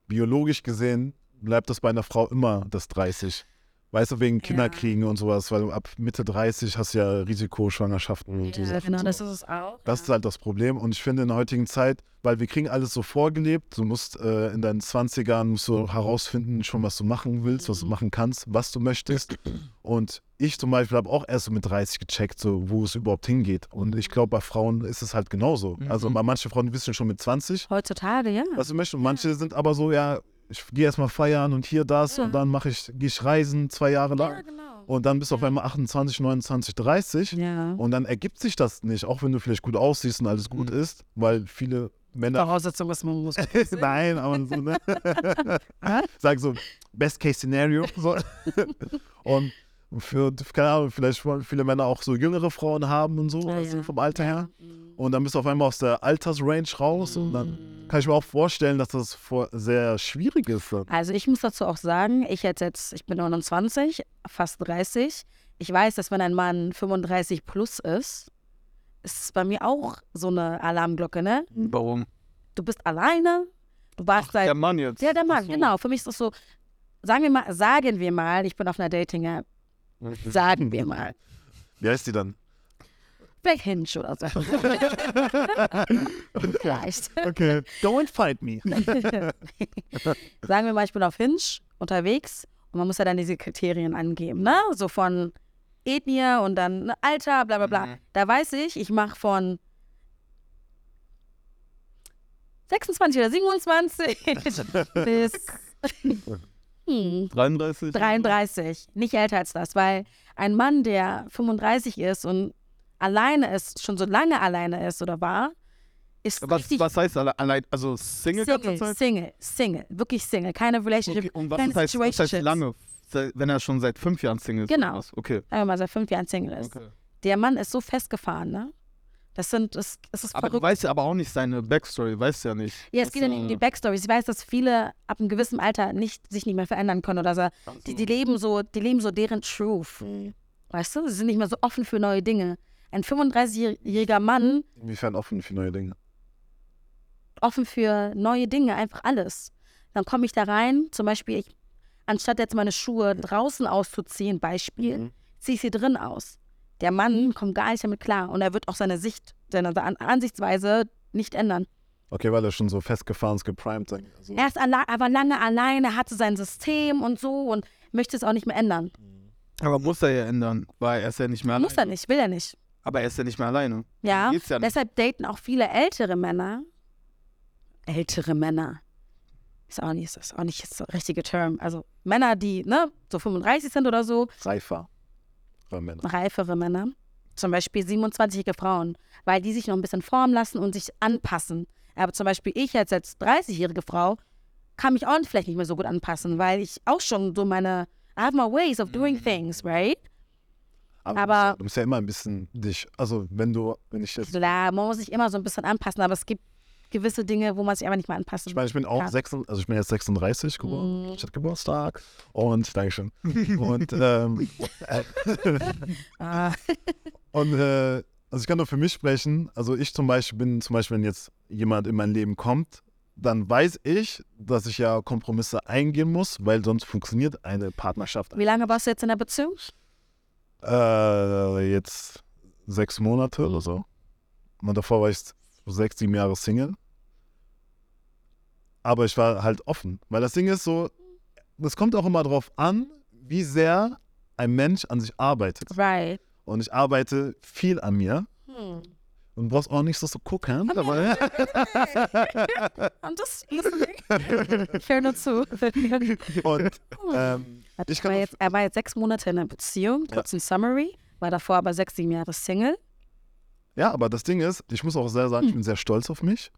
biologisch gesehen bleibt das bei einer Frau immer das 30. Weißt du, wegen Kinderkriegen und sowas, weil ab Mitte 30 hast du ja Risikoschwangerschaften und so ja, Sachen. genau, das ist es auch. Das ist halt das Problem. Und ich finde in der heutigen Zeit, weil wir kriegen alles so vorgelebt, du musst äh, in deinen 20ern musst du herausfinden, schon was du machen willst, was du machen kannst, was du möchtest. Und ich zum Beispiel habe auch erst so mit 30 gecheckt, so, wo es überhaupt hingeht. Und ich glaube, bei Frauen ist es halt genauso. Also bei manche Frauen wissen schon mit 20, Heutzutage, ja. was sie möchten. Und manche sind aber so, ja, ich gehe erstmal feiern und hier das Ja. und dann mache ich, gehe ich reisen zwei Jahre lang. Ja, genau. Und dann bist du auf einmal 28, 29, 30. Ja. Und dann ergibt sich das nicht, auch wenn du vielleicht gut aussiehst und alles gut ist, weil viele Männer. Voraussetzung ist, man muss. Nein, aber so, ne? Sag so, Best Case Scenario. So. und für, keine Ahnung, vielleicht wollen viele Männer auch so jüngere Frauen haben und so, Ja, also ja. vom Alter her. Und dann bist du auf einmal aus der Altersrange raus und dann kann ich mir auch vorstellen, dass das vor sehr schwierig ist. Dann. Also ich muss dazu auch sagen, ich jetzt jetzt, ich bin 29, fast 30. Ich weiß, dass wenn ein Mann 35 plus ist, ist es bei mir auch so eine Alarmglocke, ne? Warum? Du bist alleine, du warst seit Der Mann jetzt. Ja, der Mann, Ach so. genau. Für mich ist das so, sagen wir mal, sagen wir mal, ich bin auf einer Dating-App. Sagen wir mal. Wie heißt die dann? Vielleicht Hinge oder so. Vielleicht. Okay. Don't fight me. sagen wir mal, ich bin auf Hinge unterwegs und man muss ja dann diese Kriterien angeben, ne? So von Ethnie und dann ne, Alter, bla bla bla. Mhm. Da weiß ich, ich mache von 26 oder 27 bis hm, 33? 33, nicht älter als das, weil ein Mann, der 35 ist und alleine ist, schon so lange alleine ist oder war, ist Was, richtig was heißt alle- allein? Also Single, Single, Zeit? Single, Single, wirklich Single, keine Relationship, Okay, und was keine heißt, was heißt lange? Wenn er schon seit fünf Jahren Single ist? Genau. Okay. Wir mal, seit fünf Jahren Single ist. okay. Der Mann ist so festgefahren, ne? Das sind, das, das ist Aber du verrückt. weißt ja aber auch nicht seine Backstory, weißt ja nicht. Ja, es Was, geht ja nicht um die äh, Backstories. Ich weiß, dass viele ab einem gewissen Alter nicht, sich nicht mehr verändern können oder so. Die, die leben so, die leben so deren Truth. Weißt du? Sie sind nicht mehr so offen für neue Dinge. Ein 35-jähriger Mann Inwiefern offen für neue Dinge? offen für neue Dinge, einfach alles. Dann komme ich da rein, zum Beispiel, ich, anstatt jetzt meine Schuhe draußen auszuziehen, Beispiel, Mhm. ziehe ich sie drin aus. Der Mann kommt gar nicht damit klar und er wird auch seine Sicht, seine An Ansichtsweise nicht ändern. Okay, weil er schon so festgefahren ist, geprimed. sein- Also, Er, ist er war lange alleine, hatte sein System und so und möchte es auch nicht mehr ändern. Aber muss er ja ändern, weil er ist ja nicht mehr alleine. Muss er nicht, will er nicht. Aber er ist ja nicht mehr alleine. Ja, ja nicht. deshalb daten auch viele ältere Männer. Ältere Männer. Ist auch nicht, ist auch nicht das richtige Term. Also Männer, die, ne, so 35 sind oder so, reifer. Bei Männern. reifere Männer. Zum Beispiel 27-jährige Frauen, weil die sich noch ein bisschen formen lassen und sich anpassen. Aber zum Beispiel ich als, als 30-jährige Frau kann mich auch vielleicht nicht mehr so gut anpassen, weil ich auch schon so meine, I have my ways of doing things, right? Aber- du musst ja immer ein bisschen dich, also wenn du, wenn ich jetzt, Klar, man muss sich immer so ein bisschen anpassen, aber es gibt gewisse Dinge, wo man sich einfach nicht mehr anpassen ich meine, ich bin auch Klar. 36, also ich bin jetzt 36 geboren, Mhm. ich hatte Geburtstag und, Dankeschön, und, ähm, äh, Ah, und, äh, also ich kann nur für mich sprechen, also ich zum Beispiel bin, zum Beispiel, wenn jetzt jemand in mein Leben kommt, dann weiß ich, dass ich ja Kompromisse eingehen muss, weil sonst funktioniert eine Partnerschaft. Wie lange warst du jetzt in der Beziehung? Äh, jetzt sechs Monate oder so. Und davor war ich sechs, sieben Jahre Single. Aber ich war halt offen. Weil das Ding ist so, es kommt auch immer darauf an, wie sehr ein Mensch an sich arbeitet. Right. Und ich arbeite viel an mir. Hm. Und brauchst auch nicht so zu gucken. Aber, I'm just listening. Ich höre nur zu. und ähm, er, war jetzt, er war jetzt sechs Monate in einer Beziehung, Ja. kurz ein Summary, war davor aber sechs, sieben Jahre Single. Ja, aber das Ding ist, ich muss auch sehr sagen, ich bin sehr stolz auf mich,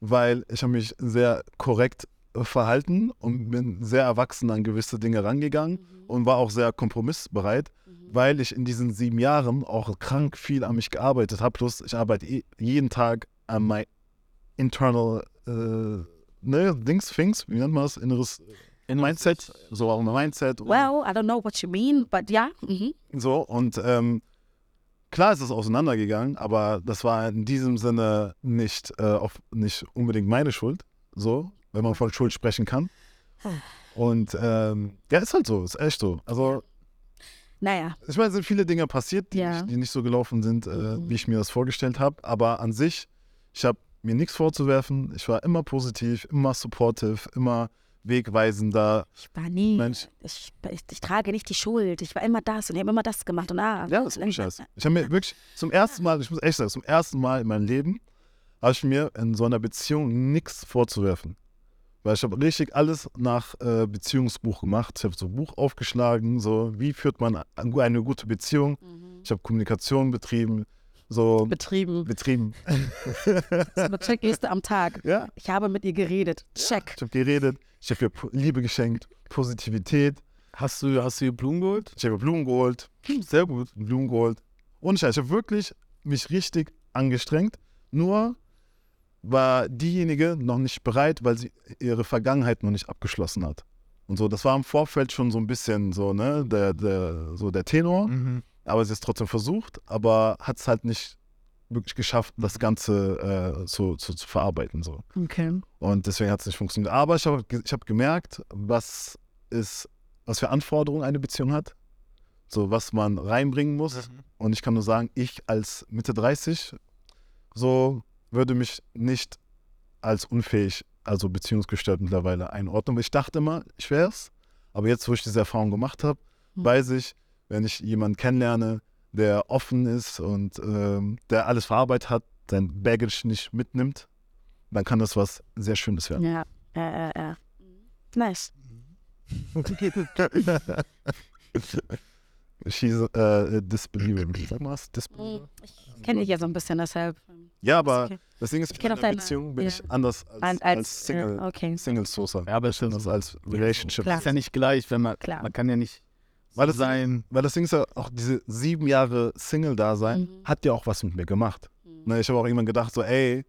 weil ich habe mich sehr korrekt äh, verhalten und bin sehr erwachsen an gewisse Dinge rangegangen und war auch sehr kompromissbereit, weil ich in diesen sieben Jahren auch krank viel an mich gearbeitet habe. Plus ich arbeite eh jeden Tag an mein internal äh, ne, Dings, Things, wie nennt man das? Inneres Mindset, so auch mein Mindset. Well, I don't know what you mean, but ja. Mhm. so, und ähm, klar ist es auseinandergegangen, aber das war in diesem Sinne nicht, äh, auf, nicht unbedingt meine Schuld, so, wenn man von Schuld sprechen kann. Und ähm, ja, ist halt so, ist echt so. Also, Naja, ich meine, es sind viele Dinge passiert, die, Ja. nicht, die nicht so gelaufen sind, äh, Mhm. wie ich mir das vorgestellt habe. Aber an sich, ich habe mir nichts vorzuwerfen. Ich war immer positiv, immer supportive, immer wegweisender. ich war nie, Mensch. ich, ich, ich trage nicht die Schuld. Ich war immer das und ich habe immer das gemacht und ah. Ja, das ist Scheiß. Ich habe mir wirklich zum ersten Mal, ich muss echt sagen, zum ersten Mal in meinem Leben habe ich mir in so einer Beziehung nichts vorzuwerfen. Weil ich habe richtig alles nach äh, Beziehungsbuch gemacht. Ich habe so ein Buch aufgeschlagen, so wie führt man eine gute Beziehung. Mhm. Ich habe Kommunikation betrieben, so Betrieben. betrieben. So eine Checkliste am Tag. Ja, Ich habe mit ihr geredet. Check. ich habe geredet, ich habe ihr Liebe geschenkt, Positivität. Hast du, hast du ihr Blumen geholt? Ich habe ihr Blumen geholt, Sehr gut. Blumen geholt. Und ich habe wirklich mich richtig angestrengt. Nur war diejenige noch nicht bereit, weil sie ihre Vergangenheit noch nicht abgeschlossen hat. Und so, das war im Vorfeld schon so ein bisschen so, ne, der, der, so der Tenor. Mhm. Aber sie es trotzdem versucht, aber hat es halt nicht wirklich geschafft, das Ganze äh, so, so zu verarbeiten. So. Okay. Und deswegen hat es nicht funktioniert. Aber ich habe ich hab gemerkt, was ist, was für Anforderungen eine Beziehung hat. So, was man reinbringen muss. Und ich kann nur sagen, ich als Mitte 30 so würde mich nicht als unfähig, also beziehungsgestört mittlerweile einordnen. Ich dachte immer, ich wäre es. Aber jetzt, wo ich diese Erfahrung gemacht habe, Hm. weiß ich, wenn ich jemanden kennenlerne, der offen ist und ähm, der alles verarbeitet hat, sein Baggage nicht mitnimmt, dann kann das was sehr Schönes werden. Ja, ja, ja, ja. Nice. She's äh, disbelievable. Sag mal was? Disbeliever? Ich kenne dich ja so ein bisschen, deshalb. Ja, aber okay. das Ding ist, Ich in einer Beziehung bin ja. ich anders als, Als, als, Single, okay. Single. Ja, aber stimmt. Anders als Relationship. Klar. Ist ja nicht gleich, wenn man, Klar. man kann ja nicht Weil das, sein. weil das Ding ist ja, auch diese sieben Jahre Single-Dasein Mhm. hat ja auch was mit mir gemacht. Ne, ich habe auch irgendwann gedacht, so, ey,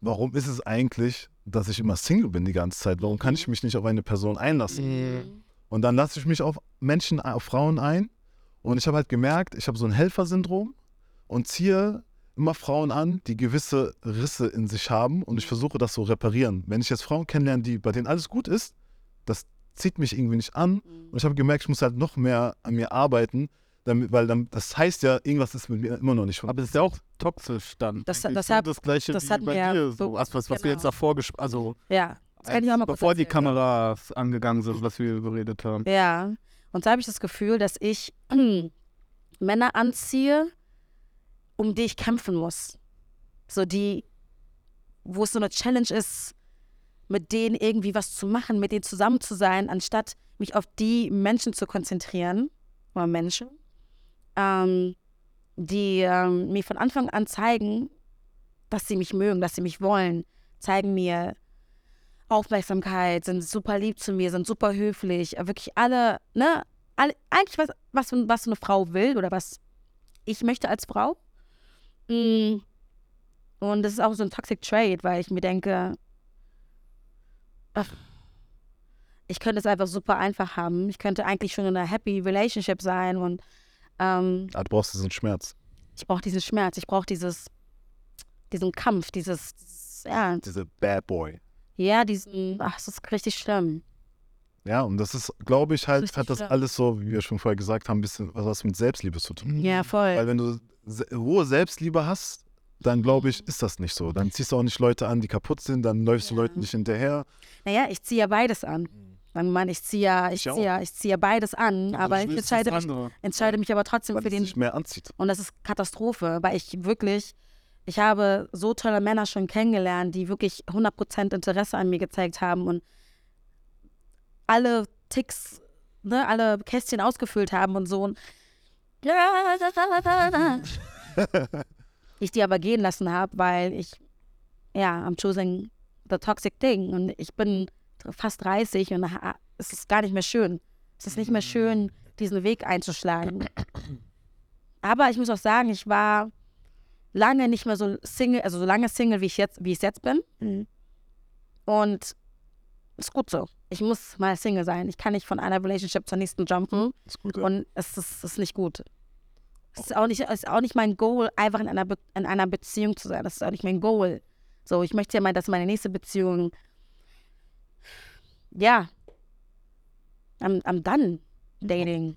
warum ist es eigentlich, dass ich immer Single bin die ganze Zeit? Warum kann ich mich nicht auf eine Person einlassen? Und dann lasse ich mich auf Menschen, auf Frauen ein. Und ich habe halt gemerkt, ich habe so ein Helfersyndrom und ziehe immer Frauen an, die gewisse Risse in sich haben und ich versuche das so reparieren. Wenn ich jetzt Frauen kennenlerne, die, bei denen alles gut ist, das zieht mich irgendwie nicht an. Und ich habe gemerkt, ich muss halt noch mehr an mir arbeiten, damit, weil dann, das heißt ja, irgendwas ist mit mir immer noch nicht. Aber das ist ja auch toxisch dann. Das- das so hab- das gleiche das wie bei wir dir. So, was, was, was wir genau. jetzt davor gesprochen also Ja, das kann ich auch mal kurz bevor die erzählen. Kameras angegangen sind, was wir geredet haben. Ja, und da habe ich das Gefühl, dass ich Männer anziehe, um die ich kämpfen muss. So die, wo es so eine Challenge ist, mit denen irgendwie was zu machen, mit denen zusammen zu sein, anstatt mich auf die Menschen zu konzentrieren, oder Menschen, ähm, die ähm, mir von Anfang an zeigen, dass sie mich mögen, dass sie mich wollen, zeigen mir Aufmerksamkeit, sind super lieb zu mir, sind super höflich, wirklich alle, ne, alle, eigentlich was, was, was eine Frau will oder was ich möchte als Frau. Mm. Und das ist auch so ein Toxic Trade, weil ich mir denke, ich könnte es einfach super einfach haben. Ich könnte eigentlich schon in einer happy Relationship sein und ähm, Ah, du brauchst diesen Schmerz. ich brauche diesen Schmerz, ich brauche dieses, diesen Kampf, dieses, dieses ja, Diese Bad Boy. ja, diesen, ach, es ist richtig schlimm. Ja, und das ist, glaube ich, halt, Richtig hat das schlimm. alles so, wie wir schon vorher gesagt haben, ein bisschen was mit Selbstliebe zu tun. Ja, voll. Weil wenn du hohe Selbstliebe hast, dann glaube ich, ist das nicht so. Dann ziehst du auch nicht Leute an, die kaputt sind, dann läufst du Ja. Leuten nicht hinterher. Naja, ich ziehe ja beides an. Dann Mann, ich ziehe ja, ich Ich ziehe ja, ich ziehe ja beides an, aber ich entscheide mich, entscheide mich aber trotzdem weil für den dich mehr anzieht. und das ist Katastrophe, weil ich wirklich, ich habe so tolle Männer schon kennengelernt, die wirklich 100% Interesse an mir gezeigt haben und alle Ticks, ne, alle Kästchen ausgefüllt haben und so. Und ich die aber gehen lassen habe, weil ich, ja, I'm choosing the toxic thing und ich bin fast 30 und ha- es ist gar nicht mehr schön. Es ist nicht mehr schön, diesen Weg einzuschlagen. Aber ich muss auch sagen, ich war lange nicht mehr so Single, also so lange Single, wie ich jetzt, wie ich jetzt bin. Und ist gut so. Ich muss mal Single sein. Ich kann nicht von einer Relationship zur nächsten jumpen. Ist gut. Ja. Und es ist, es ist nicht gut. Es ist auch nicht, ist auch nicht mein Goal, einfach in einer, Be in einer Beziehung zu sein. Das ist auch nicht mein Goal. So, ich möchte ja mal, dass meine nächste Beziehung, ja, I'm, I'm done dating.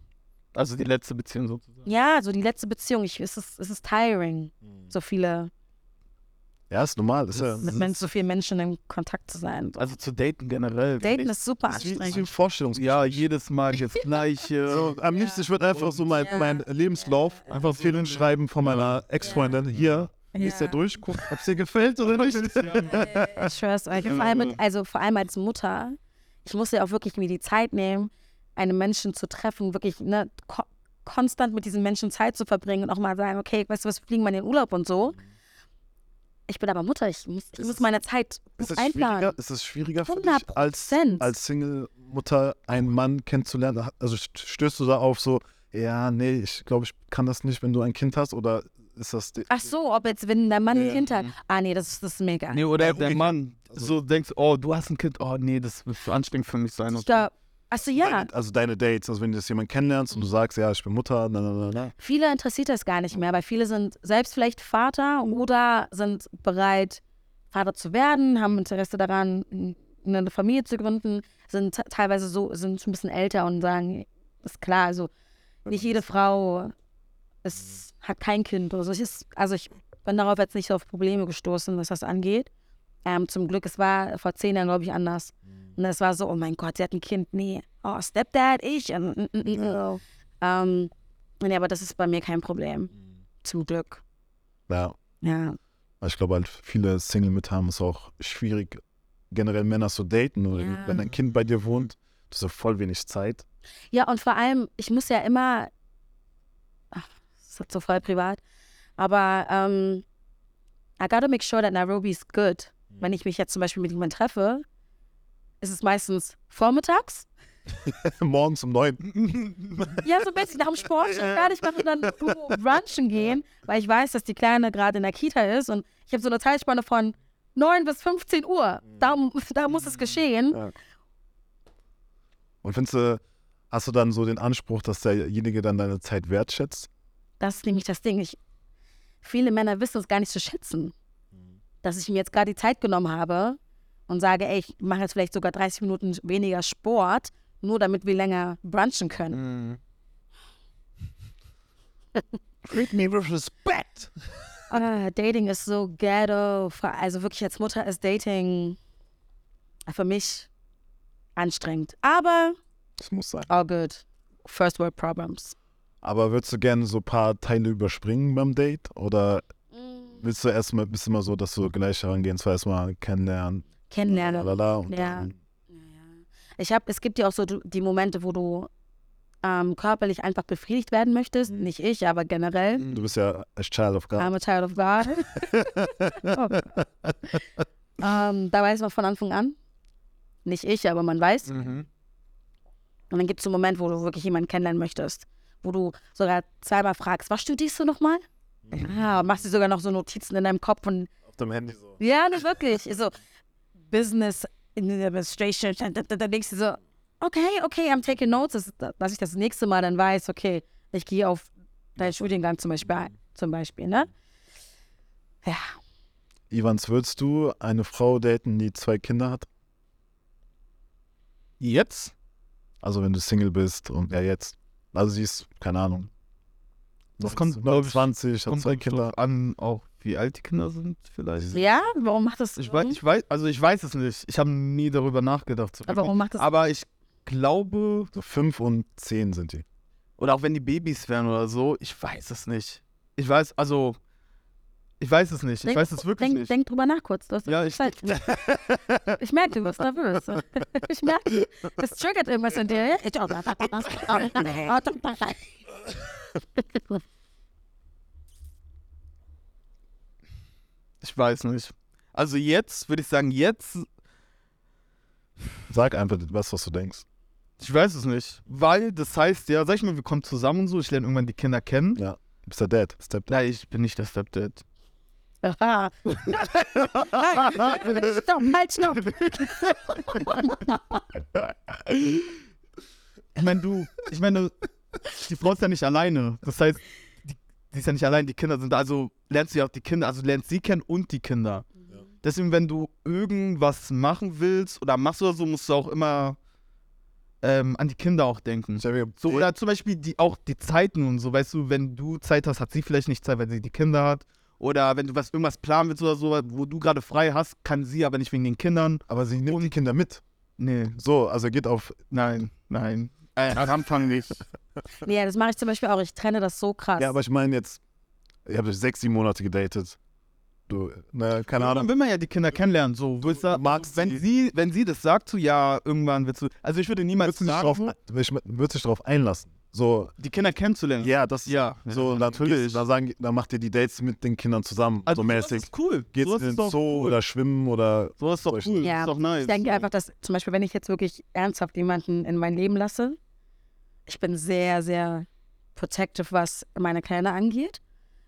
Also die letzte Beziehung sozusagen. Ja, so die letzte Beziehung, ich, es, ist, es ist tiring, so viele, ja, ist normal. Ist ja, mit men so vielen Menschen in Kontakt zu sein. Also zu daten generell. Daten ist super ist wie, ist wie anstrengend. Vorstellungsgespräch. Ja, jedes Mal das Gleiche. So, am liebsten, ich würde einfach so mein, Ja. mein Lebenslauf einfach viel hinschreiben von meiner Ex-Freundin. Hier, liest der durch, guck, ob es dir gefällt oder nicht. Ich schwör's euch. Vor allem, mit- also vor allem als Mutter, ich musste ja auch wirklich mir die Zeit nehmen, einen Menschen zu treffen, wirklich ne, ko konstant mit diesen Menschen Zeit zu verbringen und auch mal sagen, okay, weißt du was, wir fliegen mal in den Urlaub und so. Ich bin aber Mutter, ich muss, ich Ist muss meine Zeit Ist es einplanen. schwieriger, ist es schwieriger für dich, 100%. als, als Single-Mutter einen Mann kennenzulernen? Also st- stößt du da auf so, ja, nee, ich glaube, ich kann das nicht, wenn du ein Kind hast? Oder ist das... Ach so, ob jetzt, wenn dein Mann ein Ja. Kind hat. Ah, nee, das, ist- das ist mega. Nee, oder Ja, der okay. Mann Also- so denkst, oh, du hast ein Kind, oh nee, das wird zu anstrengend für mich sein. Ich glaub, Achso, ja. Deine, also deine Dates, also wenn du jetzt jemanden kennenlernst und du sagst, ja, ich bin Mutter, na, na, na, na. Viele interessiert das gar nicht mehr, weil viele sind selbst vielleicht Vater oder sind bereit, Vater zu werden, haben Interesse daran, eine Familie zu gründen, sind te- teilweise so, sind schon ein bisschen älter und sagen, ist klar, also nicht jede Frau ist, hat kein Kind oder so. Ich ist, also ich bin darauf jetzt nicht so auf Probleme gestoßen, was das angeht. Ähm, zum Glück, es war vor zehn Jahren, glaube ich, anders. Und es war so, oh mein Gott, sie hat ein Kind. Nee, oh, Stepdad, ich. Ähm, mm, mm, mm. ähm, nee, aber das ist bei mir kein Problem. Zum Glück. Ja, Ja. weil ich glaube halt, viele Single-Mütter haben es auch schwierig, generell Männer zu daten. Oder Ja. wenn ein Kind bei dir wohnt, du hast ja voll wenig Zeit. Ja, und vor allem, ich muss ja immer, ach, das ist so voll privat, aber ähm, I gotta make sure that Nairobi is good. Wenn ich mich jetzt zum Beispiel mit jemandem treffe, ist es meistens vormittags Morgens um neun. Ja, so ein bisschen nach dem Sport fertig machen und dann brunchen gehen, weil ich weiß, dass die Kleine gerade in der Kita ist und ich habe so eine Zeitspanne von 9 bis 15 Uhr. Da, da muss es geschehen. Ja. Und findest du, hast du dann so den Anspruch, dass derjenige dann deine Zeit wertschätzt? Das ist nämlich das Ding. Ich, viele Männer wissen es gar nicht zu schätzen, dass ich mir jetzt gerade die Zeit genommen habe und sage, ey, ich mache jetzt vielleicht sogar 30 Minuten weniger Sport, nur damit wir länger brunchen können. Mhm. Treat me with respect. Ah, Dating ist so ghetto. Also wirklich als Mutter ist Dating für mich anstrengend. Aber Das muss sein. all good. First world problems. Aber würdest du gerne so ein paar Teile überspringen beim Date? Oder willst du erstmal, bist du immer so, dass du gleich herangehen, zwar erstmal kennenlernen, Kennenlernen. lalala, und Ja. Ich habe, es gibt ja auch so die Momente, wo du ähm, körperlich einfach befriedigt werden möchtest. Nicht ich, aber generell. du bist ja a child of God. I'm a child of God. oh. Ähm, da weiß man von Anfang an. Nicht ich, aber man weiß. Mhm. Und dann gibt es so einen Moment, wo du wirklich jemanden kennenlernen möchtest. Wo du sogar zweimal fragst, was studierst du nochmal? Ah, und machst dir sogar noch so Notizen in deinem Kopf und Auf dem Handy so. ja, nicht wirklich. So Business Administration. Dann denkst du so, okay, okay, I'm taking notes, dass, dass ich das nächste Mal dann weiß, okay, ich gehe auf deinen Studiengang zum Beispiel ein, zum Beispiel, ne? Ja, Ivans, würdest du eine Frau daten, die zwei Kinder hat? Jetzt? Also wenn du Single bist und ja jetzt. Also sie ist, keine Ahnung. Das kommt, glaub ich, 20, hat Kommt zwei Kinder. an, auch wie alt die Kinder sind vielleicht. ja, warum macht das? Ich weiß, ich weiß, also ich weiß es nicht. Ich habe nie darüber nachgedacht. aber warum macht das? Aber ich glaube, So fünf und zehn sind die. oder auch wenn die Babys wären oder so, ich weiß es nicht. Ich weiß, also, ich weiß es nicht. Ich Denk- weiß es wirklich denk, nicht. Denk drüber nach kurz. Du hast Ja, ich- Zeit. ich merke, du bist nervös. Ich merke, das triggert irgendwas in dir. Ich weiß nicht. Also jetzt würde ich sagen, jetzt, Sag einfach was, was du denkst. ich weiß es nicht. Weil das heißt ja, sag ich mal, wir kommen zusammen und so, ich lerne irgendwann die Kinder kennen. Ja. Du bist der Dad. Step Nein, ich bin nicht der Stepdad. Aha. stopp, halt, stopp. Ich meine, du, ich meine, die Frau ist ja nicht alleine. Das heißt, die, die ist ja nicht allein, die Kinder sind da. Also lernst du ja auch die Kinder, also lernst sie kennen und die Kinder. Deswegen, wenn du irgendwas machen willst oder machst oder so, musst du auch immer ähm, an die Kinder auch denken. So, oder zum Beispiel die, auch die Zeiten und so, weißt du, wenn du Zeit hast, hat sie vielleicht nicht Zeit, weil sie die Kinder hat. Oder wenn du was irgendwas planen willst oder so, wo du gerade frei hast, kann sie aber nicht wegen den Kindern. Aber sie nimmt die Kinder mit. Nee, So, also geht auf. nein, nein. Äh, am Anfang nicht. Nee, das mache ich zum Beispiel auch. Ich trenne das so krass. Ja, aber ich meine jetzt, ihr habt euch sechs, sieben Monate gedatet. Du, ne, keine Dann Ahnung. will man ja die Kinder kennenlernen. So, du Du magst wenn sie. sie, wenn sie das sagt, so ja, irgendwann willst du. Also ich würde niemals Würdest du dich drauf, sagen, würdest dich drauf einlassen? So, die Kinder kennenzulernen. ja, das ja. So, dann, natürlich. dann, sagen, dann macht ihr die Dates mit den Kindern zusammen. Also so mäßig. ist cool. Geht's sowas in den Zoo cool. oder schwimmen oder. Sowas ist doch cool. Ja, ist doch nice. Ich denke einfach, dass zum Beispiel, wenn ich jetzt wirklich ernsthaft jemanden in mein Leben lasse, ich bin sehr, sehr protective, was meine Kleine angeht.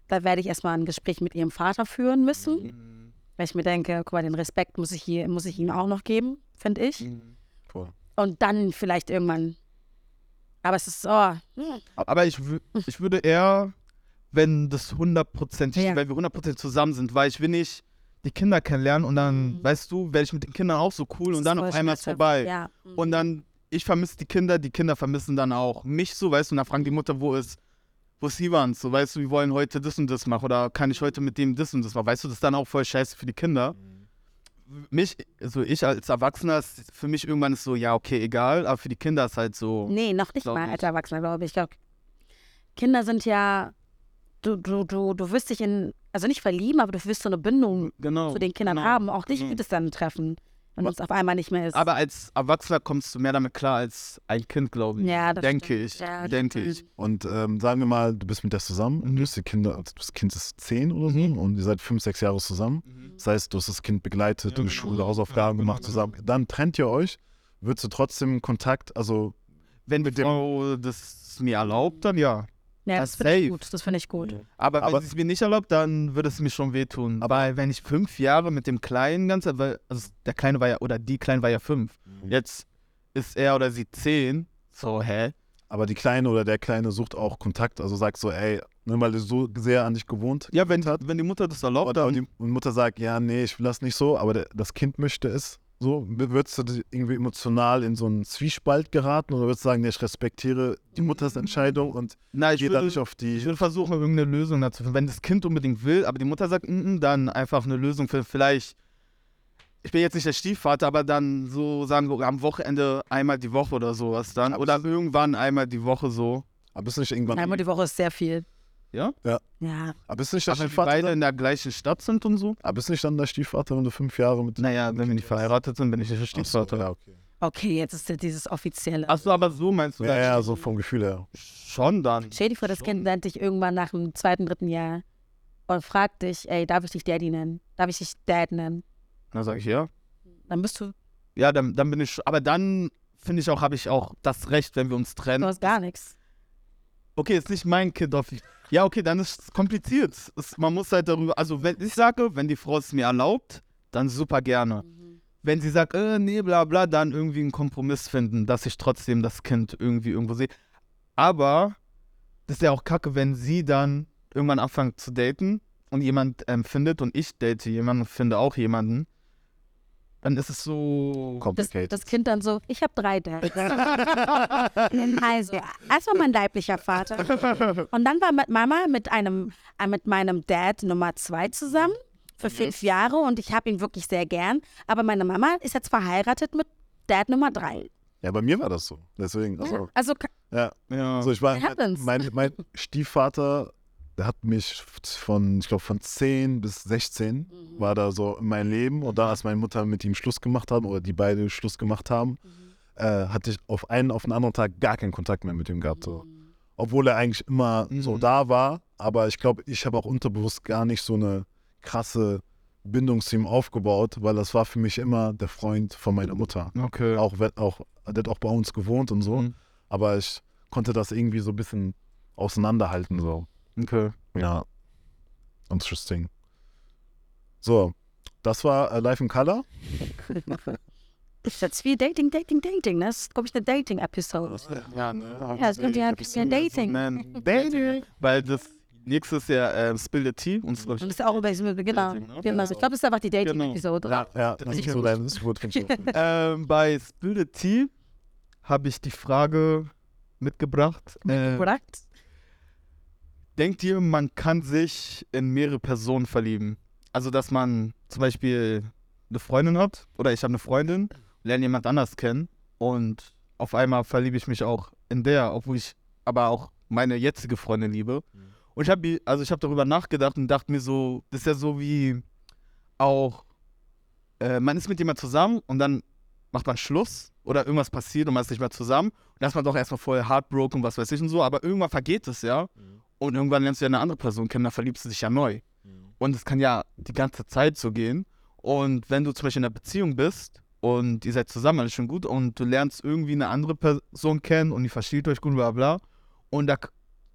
Da werde ich erstmal ein Gespräch mit ihrem Vater führen müssen, Mhm. weil ich mir denke, guck mal, den Respekt muss ich, hier, muss ich ihm auch noch geben, finde ich. Mhm. Voll. Und dann vielleicht irgendwann. Aber es ist, oh, hm, Aber ich, ich würde eher, wenn das hundertprozentig, Ja. wenn wir hundertprozentig zusammen sind, weil ich will nicht die Kinder kennenlernen und dann, Mhm. weißt du, werde ich mit den Kindern auch so cool das und dann auf einmal ist vorbei. Ja. mhm. Und dann, ich vermisse die Kinder, die Kinder vermissen dann auch mich so, weißt du, und dann fragen die Mutter, wo ist, wo ist Ivan? So, weißt du, wir wollen heute das und das machen oder kann ich heute mit dem das und das machen? Weißt du, das ist dann auch voll scheiße für die Kinder. Mich, also ich als Erwachsener, ist für mich irgendwann ist so, ja, okay, egal, aber für die Kinder ist halt so. Nee, noch nicht Glaub mal als Erwachsener, glaube ich. Ich glaube, Kinder sind ja, du, du, du, du wirst dich in, also nicht verlieben, aber du wirst so eine Bindung Genau. zu den Kindern genau. haben. Auch dich Mhm. wird es dann treffen, wenn es auf einmal nicht mehr ist. Aber als Erwachsener kommst du mehr damit klar als ein Kind, glaube ich. ja, das denke stimmt. ich. Ja, denke stimmt. ich. Und ähm, sagen wir mal, du bist mit der zusammen und du hast die Kinder, also das Kind ist zehn oder so und ihr seid fünf, sechs Jahre zusammen. Das heißt, du hast das Kind begleitet, Ja, in genau. die Schule, Hausaufgaben Ja, gemacht genau. zusammen. Dann trennt ihr euch. würdest du trotzdem Kontakt, also Wenn Mit dem- Frau das mir erlaubt, dann ja. Ja, Das das finde ich gut. Das finde ich gut. Aber, Aber- wenn sie es mir nicht erlaubt, dann würde es mir schon wehtun. Aber wenn ich fünf Jahre mit dem Kleinen ganz, weil also der Kleine war ja, oder die Kleine war ja fünf. Jetzt ist er oder sie zehn. So, hä? aber die Kleine oder der Kleine sucht auch Kontakt, also sagt so, ey, ne, weil er so sehr an dich gewohnt Ja, wenn, wenn die Mutter das erlaubt, und, und die Mutter sagt, ja, nee, ich will das nicht so, aber der, das Kind möchte es. So, würdest du irgendwie emotional in so einen Zwiespalt geraten oder würdest du sagen, nee, ich respektiere die Mutters Entscheidung und gehe da würde, nicht auf die. ich würde versuchen, irgendeine Lösung dazu finden. Wenn das Kind unbedingt will, aber die Mutter sagt, mm, mm, dann einfach eine Lösung für vielleicht. Ich bin jetzt nicht der Stiefvater, aber dann so sagen wir am Wochenende einmal die Woche oder sowas dann. Aber Oder irgendwann einmal die Woche so. Aber bist du nicht irgendwann. Einmal die Woche ist sehr viel. Ja? Ja. aber bist du nicht der Aber wenn wir Stiefvater? beide dann? in der gleichen Stadt sind und so. Aber bist du nicht dann der Stiefvater, wenn du fünf Jahre mit. Naja, wenn wir nicht verheiratet sind, bin ich der Ach so, Stiefvater. ja, okay. Okay, jetzt ist ja dieses offizielle. Achso, aber so meinst du Ja, das? ja, so vom Gefühl her. Schon dann. Stell dir vor, das Kind nennt dich irgendwann nach dem zweiten, dritten Jahr und fragt dich, ey, darf ich dich Daddy nennen? Darf ich dich Dad nennen? Dann sage ich ja. Dann bist du, Ja, dann, dann bin ich. Aber dann finde ich auch, habe ich auch das Recht, wenn wir uns du trennen. hast gar nichts. Okay, ist nicht mein Kind auf. Ja, okay, dann ist es kompliziert. Es, man muss halt darüber. Also, wenn ich sage, wenn die Frau es mir erlaubt, dann super gerne. Wenn sie sagt, äh, nee, bla bla, dann irgendwie einen Kompromiss finden, dass ich trotzdem das Kind irgendwie irgendwo sehe. Aber das ist ja auch kacke, wenn sie dann irgendwann anfängt zu daten und jemand ähm, findet und ich date jemanden und finde auch jemanden, dann ist es so. Das, Complicated. das Kind dann so, ich habe drei Dads. also, erstmal mein leiblicher Vater. Und dann war mit Mama mit einem, äh, mit meinem Dad Nummer zwei zusammen für fünf Jahre und ich habe ihn wirklich sehr gern. Aber meine Mama ist jetzt verheiratet mit Dad Nummer drei. Ja, bei mir war das so. Deswegen. Also, Also, ja. ja. Also ich war, happens. mein, mein Stiefvater, der hat mich von, ich glaube, von 10 bis 16 Mhm. war da so in meinem Leben. Und dann, als meine Mutter mit ihm Schluss gemacht haben oder die beide Schluss gemacht haben, Mhm. äh, hatte ich auf einen auf den anderen Tag gar keinen Kontakt mehr mit ihm gehabt. So. Obwohl er eigentlich immer so Mhm. da war. Aber ich glaube, ich habe auch unterbewusst gar nicht so eine krasse Bindung zu ihm aufgebaut, weil das war für mich immer der Freund von meiner Mutter. Okay. Auch, wenn- auch, der hat auch bei uns gewohnt und so. Mhm. Aber ich konnte das irgendwie so ein bisschen auseinanderhalten. So. Okay. Ja. Interesting. So, das war äh, Live in Color. ist jetzt wie Dating, Dating, Dating. ne? Das ist, glaube ich, eine Dating-Episode. Ja, ne? Ja, es kommt ja ein bisschen Dating. Dating. Weil das nächste ist ja ähm, Spill the Tea. Und das ist ja auch über diese, genau. Dating, ne? genau. Ich glaube, das ist einfach die Dating-Episode. Ja, das ist so dein das ist gut. finde ich gut. ähm, bei Spill the Tea habe ich die Frage mitgebracht. Äh, Product? Denkt ihr, man kann sich in mehrere Personen verlieben? Also, dass man zum Beispiel eine Freundin hat oder ich habe eine Freundin, lerne jemand anders kennen und auf einmal verliebe ich mich auch in der, obwohl ich aber auch meine jetzige Freundin liebe. Und ich habe also ich habe darüber nachgedacht und dachte mir so, das ist ja so wie auch äh, man ist mit jemand zusammen und dann macht man Schluss oder irgendwas passiert und man ist nicht mehr zusammen. Und dann ist man doch erstmal voll heartbroken, was weiß ich und so, aber irgendwann vergeht es ja. Und irgendwann lernst du ja eine andere Person kennen, dann verliebst du dich ja neu. Und es kann ja die ganze Zeit so gehen. Und wenn du zum Beispiel in einer Beziehung bist und ihr seid zusammen, alles schon gut, und du lernst irgendwie eine andere Person kennen und ihr versteht euch gut, bla bla. Und da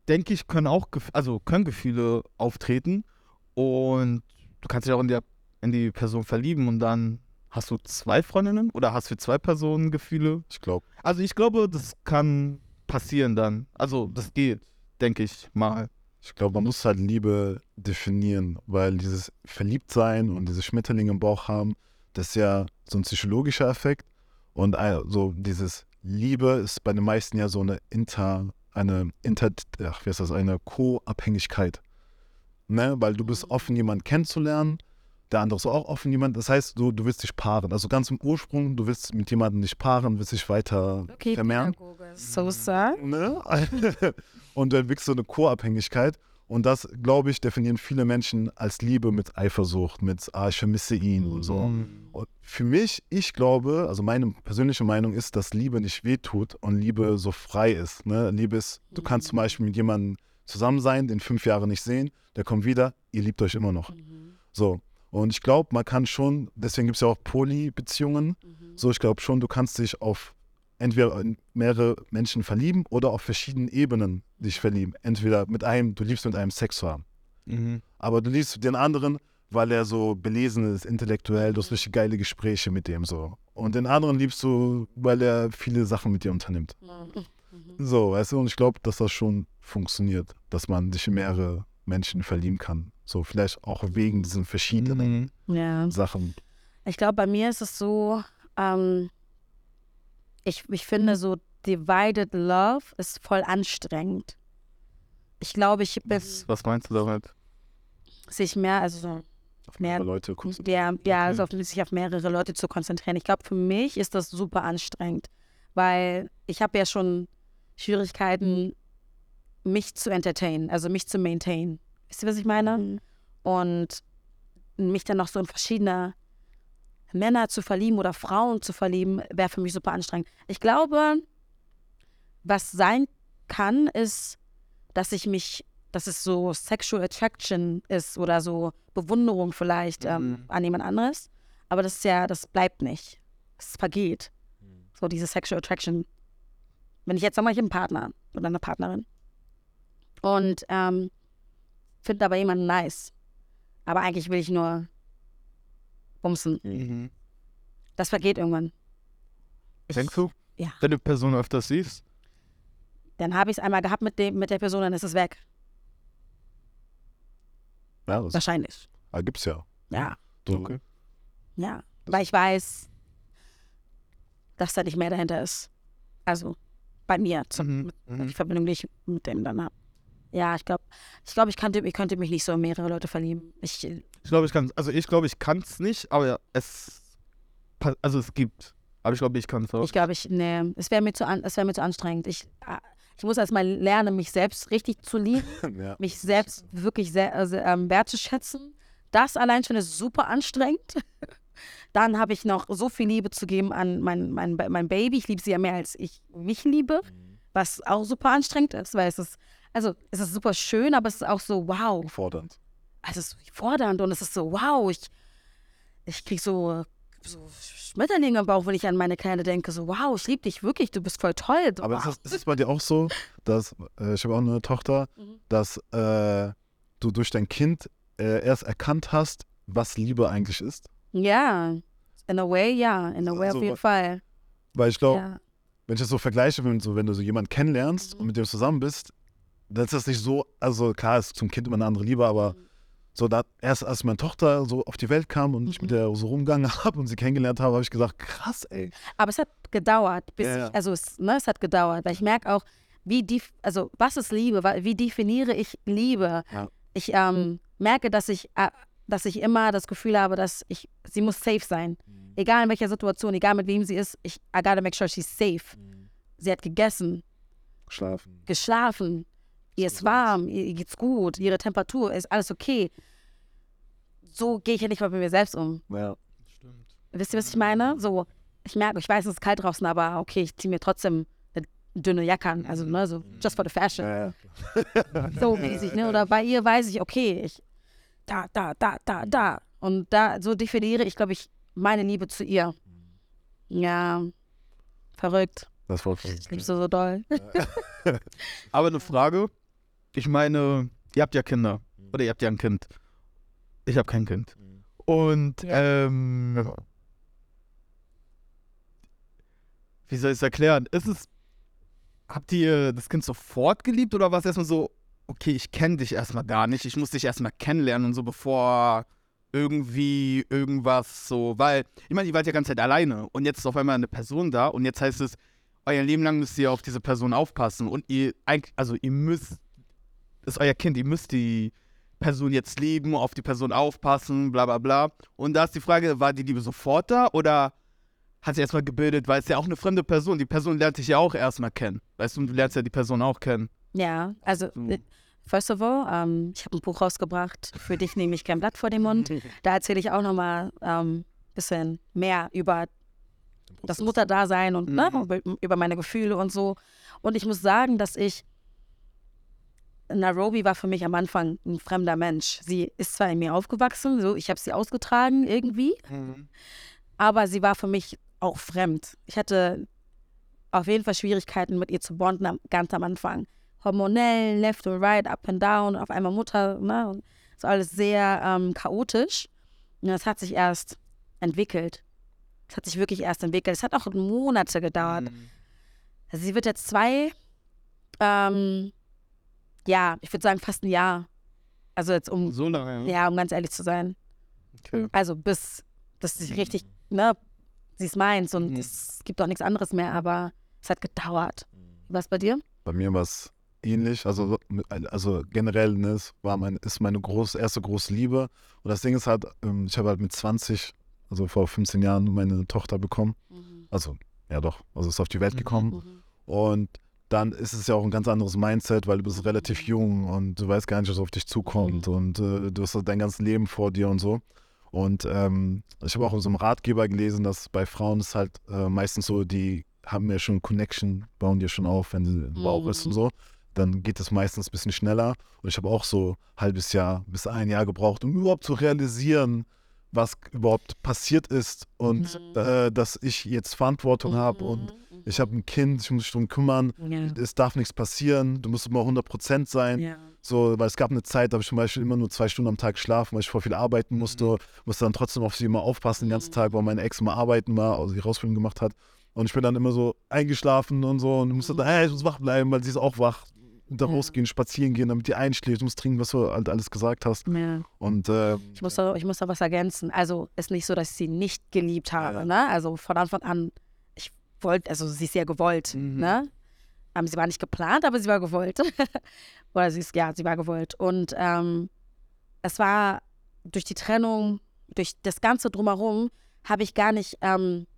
denke ich, können auch, also können Gefühle auftreten. Und du kannst dich auch in, der, in die Person verlieben und dann hast du zwei Freundinnen oder hast für zwei Personen Gefühle. Ich glaube, Also ich glaube, das kann passieren dann. Also das geht, denke ich mal. ich glaube, man muss halt Liebe definieren, weil dieses Verliebtsein und diese Schmetterlinge im Bauch haben, das ist ja so ein psychologischer Effekt. Und äh, so dieses Liebe ist bei den meisten ja so eine Inter, eine Inter, ach, wie heißt das, eine Co-Abhängigkeit. Ne? Weil du bist offen, jemanden kennenzulernen, der andere ist auch offen, jemand. Das heißt, du, du willst dich paaren. Also ganz im Ursprung, du willst mit jemandem dich paaren, willst dich weiter Okay, vermehren. Pädagoge. So, sir. Ne? und du entwickelst so eine Co-Abhängigkeit. Und das, glaube ich, definieren viele Menschen als Liebe mit Eifersucht, mit, ah, ich vermisse ihn und so. Und für mich, ich glaube, also meine persönliche Meinung ist, dass Liebe nicht wehtut und Liebe so frei ist. Ne? Liebe ist, du kannst zum Beispiel mit jemandem zusammen sein, den fünf Jahre nicht sehen, der kommt wieder, ihr liebt euch immer noch. So. Und ich glaube, man kann schon, deswegen gibt es ja auch Poly-Beziehungen. Mhm. So, ich glaube schon, du kannst dich auf entweder in mehrere Menschen verlieben oder auf verschiedenen Ebenen dich verlieben. Entweder mit einem, du liebst mit einem Sex haben. Mhm. Aber du liebst den anderen, weil er so belesen ist, intellektuell, du hast richtig geile Gespräche mit dem so. Und den anderen liebst du, weil er viele Sachen mit dir unternimmt. Mhm. So, weißt du, und ich glaube, dass das schon funktioniert, dass man sich in mehrere Menschen verlieben kann. So, vielleicht auch wegen diesen verschiedenen Mhm. Ja. Sachen. Ich glaube, bei mir ist es so, ähm, ich, ich finde so Divided Love ist voll anstrengend. Ich glaube, ich bin Was, was meinst du damit? sich mehr, also so Auf Mehr- mehrere Leute kurz. Ja, ja also auf, sich auf mehrere Leute zu konzentrieren. Ich glaube, für mich ist das super anstrengend, weil ich habe ja schon Schwierigkeiten, mich zu entertainen, also mich zu maintain. Wisst ihr, was ich meine? Und mich dann noch so in verschiedene Männer zu verlieben oder Frauen zu verlieben, wäre für mich super anstrengend. Ich glaube, was sein kann, ist, dass ich mich, dass es so Sexual Attraction ist oder so Bewunderung vielleicht ähm, Mhm. an jemand anderes. Aber das ist ja, das bleibt nicht. Es vergeht. So diese Sexual Attraction. Wenn ich jetzt sag mal, ich habe einen Partner oder eine Partnerin und ähm, finde aber jemanden nice, aber eigentlich will ich nur bumsen. Mhm. Das vergeht irgendwann. Denkst du? Ja. Wenn du Person öfters siehst? Dann habe ich es einmal gehabt mit, dem, mit der Person, dann ist es weg. Ja, das Wahrscheinlich. ah, gibt's ja. Ja. Du, Okay. Ja. Weil ich weiß, dass da nicht mehr dahinter ist. Also bei mir, zum, Mhm. die Mhm. Verbindung, die ich mit dem dann habe. Ja, ich glaube, ich, glaub, ich, könnte, ich könnte mich nicht so in mehrere Leute verlieben. Ich, Ich glaube, ich kann Also ich glaube, ich kann es nicht, aber es also es gibt. Aber ich glaube, ich kann es auch. ich glaube, ich, nee, es wäre mir, zu an- es wär mir zu anstrengend. Ich, ah, ich muss erstmal lernen, mich selbst richtig zu lieben, ja. mich selbst wirklich sehr, also, ähm, wertzuschätzen. Das allein schon ist super anstrengend. Dann habe ich noch so viel Liebe zu geben an mein, mein, mein Baby. Ich liebe sie ja mehr, als ich mich liebe, was auch super anstrengend ist, weil es ist, also es ist super schön, aber es ist auch so, wow, fordernd. also es ist fordernd und es ist so, wow, ich, ich kriege so, so Schmetterlinge im Bauch, wenn ich an meine Kleine denke, so, wow, ich liebe dich wirklich, du bist voll toll. Aber wow. ist, das, ist es bei dir auch so, dass, äh, ich habe auch eine Tochter, Mhm. dass äh, du durch dein Kind äh, erst erkannt hast, was Liebe eigentlich ist? Ja, in a way, ja, in a way Also, auf jeden Fall. Weil ich glaube, Ja. wenn ich das so vergleiche, wenn, so, wenn du so jemanden kennenlernst Mhm. und mit dem zusammen bist, dann ist das nicht so, also klar ist zum Kind immer eine andere Liebe, aber Mhm. so da, erst als meine Tochter so auf die Welt kam und ich mit Mhm. der so rumgegangen habe und sie kennengelernt habe, habe ich gesagt, krass, ey. Aber es hat gedauert, bis Ja, ja. ich, also es, ne, es hat gedauert, weil ich merke auch, wie die, also was ist Liebe, wie definiere ich Liebe? Ja. Ich ähm, merke, dass ich, äh, dass ich immer das Gefühl habe, dass ich, sie muss safe sein. Egal in welcher Situation, egal mit wem sie ist, ich I gotta make sure she's safe. Sie hat gegessen, Schlafen. geschlafen, ihr ist warm, ihr, geht's gut, ihre Temperatur ist alles okay. So gehe ich ja nicht mal mit mir selbst um. Ja. Stimmt. Wisst ihr, was ich meine? So, ich merke, ich weiß, es ist kalt draußen, aber okay, ich ziehe mir trotzdem eine dünne Jacke an. Also, ne, so just for the fashion. Ja, ja. So mäßig, ne? Oder bei ihr weiß ich, okay, ich da, da, da, da, da. Und da, so definiere ich, glaube ich, meine Liebe zu ihr. Ja, verrückt. Das war Ich liebe sie so doll. Aber eine Frage. Ich meine, ihr habt ja Kinder. Oder ihr habt ja ein Kind. Ich habe kein Kind. Und ähm, wie soll ich es erklären? Ist es, habt ihr das Kind sofort geliebt oder war es erstmal so, okay, ich kenne dich erstmal gar nicht, ich muss dich erstmal kennenlernen und so, bevor irgendwie irgendwas so, weil, ich meine, ihr wart ja ganze Zeit alleine und jetzt ist auf einmal eine Person da und jetzt heißt es, euer Leben lang müsst ihr auf diese Person aufpassen und ihr, eigentlich- also ihr müsst, ist euer Kind, ihr müsst die Person jetzt lieben, auf die Person aufpassen, bla bla bla. Und da ist die Frage, war die Liebe sofort da oder hat sie erstmal gebildet, weil es ja auch eine fremde Person, die Person lernt dich ja auch erstmal kennen. Weißt du, du lernst ja die Person auch kennen. Ja, also, äh, first of all, ähm, ich habe ein Buch rausgebracht. Für dich nehme ich kein Blatt vor den Mund. Da erzähle ich auch nochmal ein ähm, bisschen mehr über das Mutterdasein und ne, Mhm. über, über meine Gefühle und so. Und ich muss sagen, dass ich Nairobi war für mich am Anfang ein fremder Mensch. Sie ist zwar in mir aufgewachsen, so ich habe sie ausgetragen irgendwie, aber sie war für mich auch fremd. Ich hatte auf jeden Fall Schwierigkeiten mit ihr zu bonden am, ganz am Anfang. Hormonell, left und right, up and down, auf einmal Mutter, ne? Und so alles sehr ähm, chaotisch. Und das hat sich erst entwickelt. Es hat sich wirklich erst entwickelt. Es hat auch Monate gedauert. Also sie wird jetzt zwei, ähm, ja, ich würde sagen fast ein Jahr. Also jetzt um, So lange, ja. ja, um ganz ehrlich zu sein. Okay. Also bis, dass sie richtig, ne, sie es meint und Mhm. es gibt auch nichts anderes mehr, aber es hat gedauert. Was bei dir? Bei mir war es ähnlich. Also, also generell ne, es war mein, ist meine groß, erste große Liebe. Und das Ding ist halt, ähm, ich habe halt mit 20, also vor 15 Jahren, meine Tochter bekommen. Also, ja doch, also ist auf die Welt Mhm. gekommen. Und dann ist es ja auch ein ganz anderes Mindset, weil du bist relativ jung und du weißt gar nicht, was auf dich zukommt und äh, du hast dein ganzes Leben vor dir und so. Und ähm, ich habe auch in so einem Ratgeber gelesen, dass bei Frauen ist halt äh, meistens so, die haben ja schon Connection, bauen dir schon auf, wenn sie im Bauch ist und so. Dann geht es meistens ein bisschen schneller. Und ich habe auch so ein halbes Jahr bis ein Jahr gebraucht, um überhaupt zu realisieren, was überhaupt passiert ist und äh, dass ich jetzt Verantwortung habe und ich habe ein Kind, ich muss mich darum kümmern, Ja. es darf nichts passieren, du musst immer 100% sein. ja. So, weil es gab eine Zeit, da habe ich zum Beispiel immer nur zwei Stunden am Tag geschlafen, weil ich voll viel arbeiten musste, musste dann trotzdem auf sie immer aufpassen den ganzen Tag, weil meine Ex immer arbeiten war, also die Ausbildung gemacht hat. Und ich bin dann immer so eingeschlafen und so und musste dann, hey, ich muss wach bleiben, weil sie ist auch wach. Da Ja. rausgehen, spazieren gehen, damit die einschläft, du musst trinken, was du halt alles gesagt hast. ja. Und äh, Ich muss, da, ich muss da was ergänzen. Also ist nicht so, dass ich sie nicht geliebt habe. Ja. Ne? Also von Anfang an, ich wollte, also sie ist ja gewollt. Mhm. Ne? Ähm, sie war nicht geplant, aber sie war gewollt. Oder sie ist, ja, sie war gewollt. Und ähm, es war durch die Trennung, durch das Ganze drumherum, habe ich gar nicht, ähm,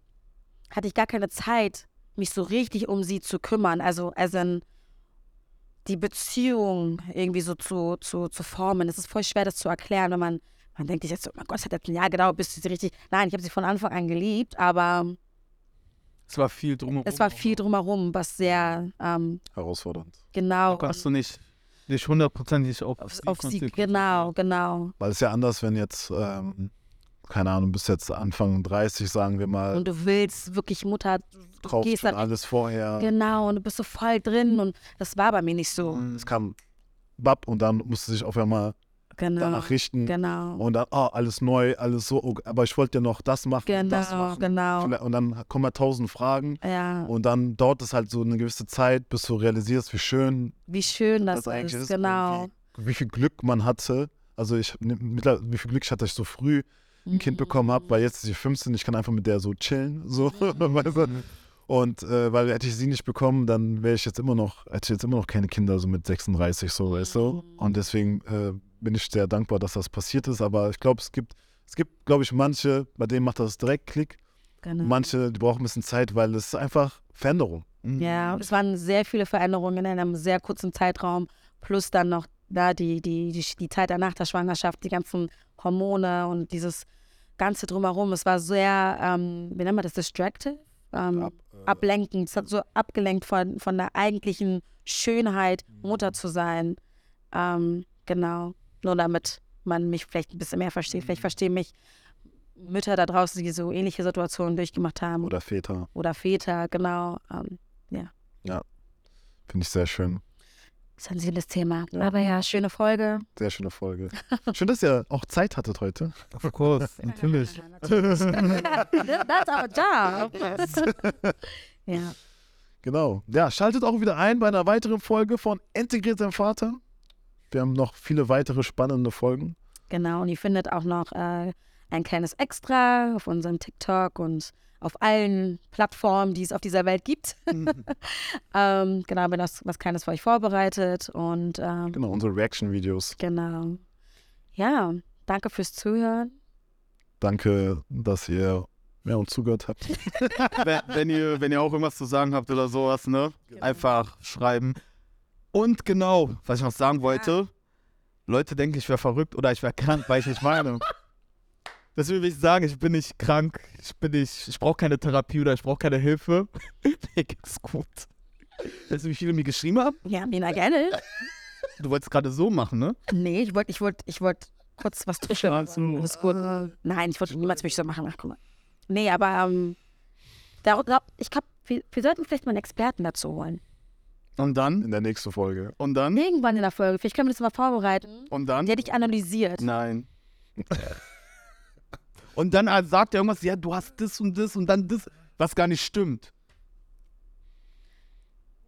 hatte ich gar keine Zeit, mich so richtig um sie zu kümmern. Also, also die Beziehung irgendwie so zu, zu, zu formen. Es ist voll schwer, das zu erklären, wenn man, man denkt sich jetzt so, oh mein Gott, es hat jetzt ein Jahr gedauert, bis du sie richtig. Nein, ich habe sie von Anfang an geliebt, aber Es war viel drumherum. es war viel drumherum, was sehr ähm, herausfordernd. genau Kannst du nicht, nicht hundertprozentig auf, auf, auf sie, genau, genau. Weil es ist ja anders, wenn jetzt, ähm, keine Ahnung, bis jetzt Anfang 30, sagen wir mal, Und du willst wirklich Mutter, du drauf gehst dann, alles vorher. genau, und du bist so voll drin und das war bei mir nicht so. Es kam Bab und dann musste sich auf einmal Genau, danach richten. genau, Und dann, oh, alles neu, alles so, oh, aber ich wollte ja noch das machen, und das genau, machen. genau. Vielleicht- Und dann kommen halt tausend Fragen Ja, und dann dauert es halt so eine gewisse Zeit, bis du realisierst, wie schön wie schön das, das eigentlich ist, ist. genau. Wie, wie viel Glück man hatte. Also ich, wie viel Glück ich hatte, ich so früh ein Kind bekommen habe, weil jetzt ist sie 15, ich kann einfach mit der so chillen, so, weißt du? Und äh, weil hätte ich sie nicht bekommen, dann wäre ich jetzt immer noch, hätte ich jetzt immer noch keine Kinder, so mit 36, so, weißt du? Und deswegen äh, bin ich sehr dankbar, dass das passiert ist. Aber ich glaube, es gibt, es gibt, glaube ich, manche, bei denen macht das direkt Klick. genau. Manche, die brauchen ein bisschen Zeit, weil es ist einfach Veränderung. Ja, es waren sehr viele Veränderungen in einem sehr kurzen Zeitraum, plus dann noch da die, die, die, die Zeit danach der Schwangerschaft, die ganzen Hormone und dieses Ganze drumherum. Es war sehr, ähm, wie nennt man das, distractive? Ähm, Ab, äh, ablenkend. Es hat so abgelenkt von, von der eigentlichen Schönheit, Mutter zu sein. Ähm, genau. Nur damit man mich vielleicht ein bisschen mehr versteht. Vielleicht verstehen mich Mütter da draußen, die so ähnliche Situationen durchgemacht haben. Oder Väter. Oder Väter, genau. Ähm, Finde ich sehr schön. Sensibles Thema. Ja. Aber ja, schöne Folge. Sehr schöne Folge. Schön, dass ihr auch Zeit hattet heute. Of course, natürlich. That's our job. ja. Genau. Ja, schaltet auch wieder ein bei einer weiteren Folge von Integriert dein Vater. Wir haben noch viele weitere spannende Folgen. Genau, und ihr findet auch noch äh, ein kleines Extra auf unserem TikTok und auf allen Plattformen, die es auf dieser Welt gibt. ähm, genau, bin das was Kleines für euch vorbereitet und ähm, Genau, unsere Reaction-Videos. genau. Ja, danke fürs Zuhören. Danke, dass ihr ja, uns zugehört habt. wenn, wenn, ihr, wenn ihr auch irgendwas zu sagen habt oder sowas, ne? Einfach schreiben. Und genau, was ich noch sagen wollte, Leute denken, ich wäre verrückt oder ich wäre krank, weil ich nicht meine. Deswegen will ich sagen, ich bin nicht krank, ich bin nicht, ich brauche keine Therapie oder ich brauche keine Hilfe. Mir geht's gut. Weißt du, wie viele mir geschrieben haben? Ja, Mina, gerne. du wolltest gerade so machen, ne? Nee, ich wollte ich wollt, ich wollt kurz was. Das ist gut. Nein, ich wollte niemals mich so machen. Ach, guck mal. Nee, aber ähm, da, da, ich glaube, wir, wir sollten vielleicht mal einen Experten dazu holen. Und dann? In der nächsten Folge. Und dann? Irgendwann in der Folge. Vielleicht können wir das mal vorbereiten. Und dann? Der dich analysiert. Nein. und dann sagt er irgendwas, ja, du hast das und das und dann das, was gar nicht stimmt.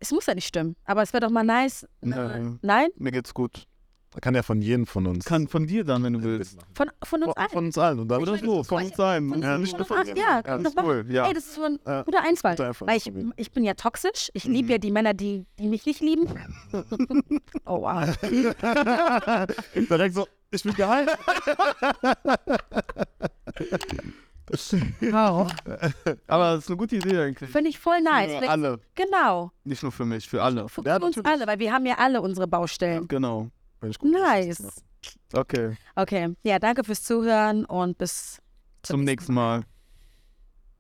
Es muss ja nicht stimmen. Aber es wäre doch mal nice. Nein. Nein? Mir geht's gut. Da kann ja von jedem von uns. Kann von dir dann, wenn du willst. Von, von uns allen. von uns allen. Und dann Oder so, von uns sein. Von, Ja, nicht nur von ja, Ja, Das ist cool, ja. Ey, das ist so ein Ja. guter Einfall. Weil ich, ich bin ja toxisch. Ich liebe ja die Männer, die, die mich nicht lieben. oh, wow. Direkt so, ich bin geil. Aber das ist eine gute Idee eigentlich. Finde ich voll nice. Für alle. Genau. Nicht nur für mich, für alle. Für Ja, uns natürlich. alle, weil wir haben ja alle unsere Baustellen. Genau. Gut Nice. Okay. Okay. Ja, danke fürs Zuhören und bis Zum nächsten Mal.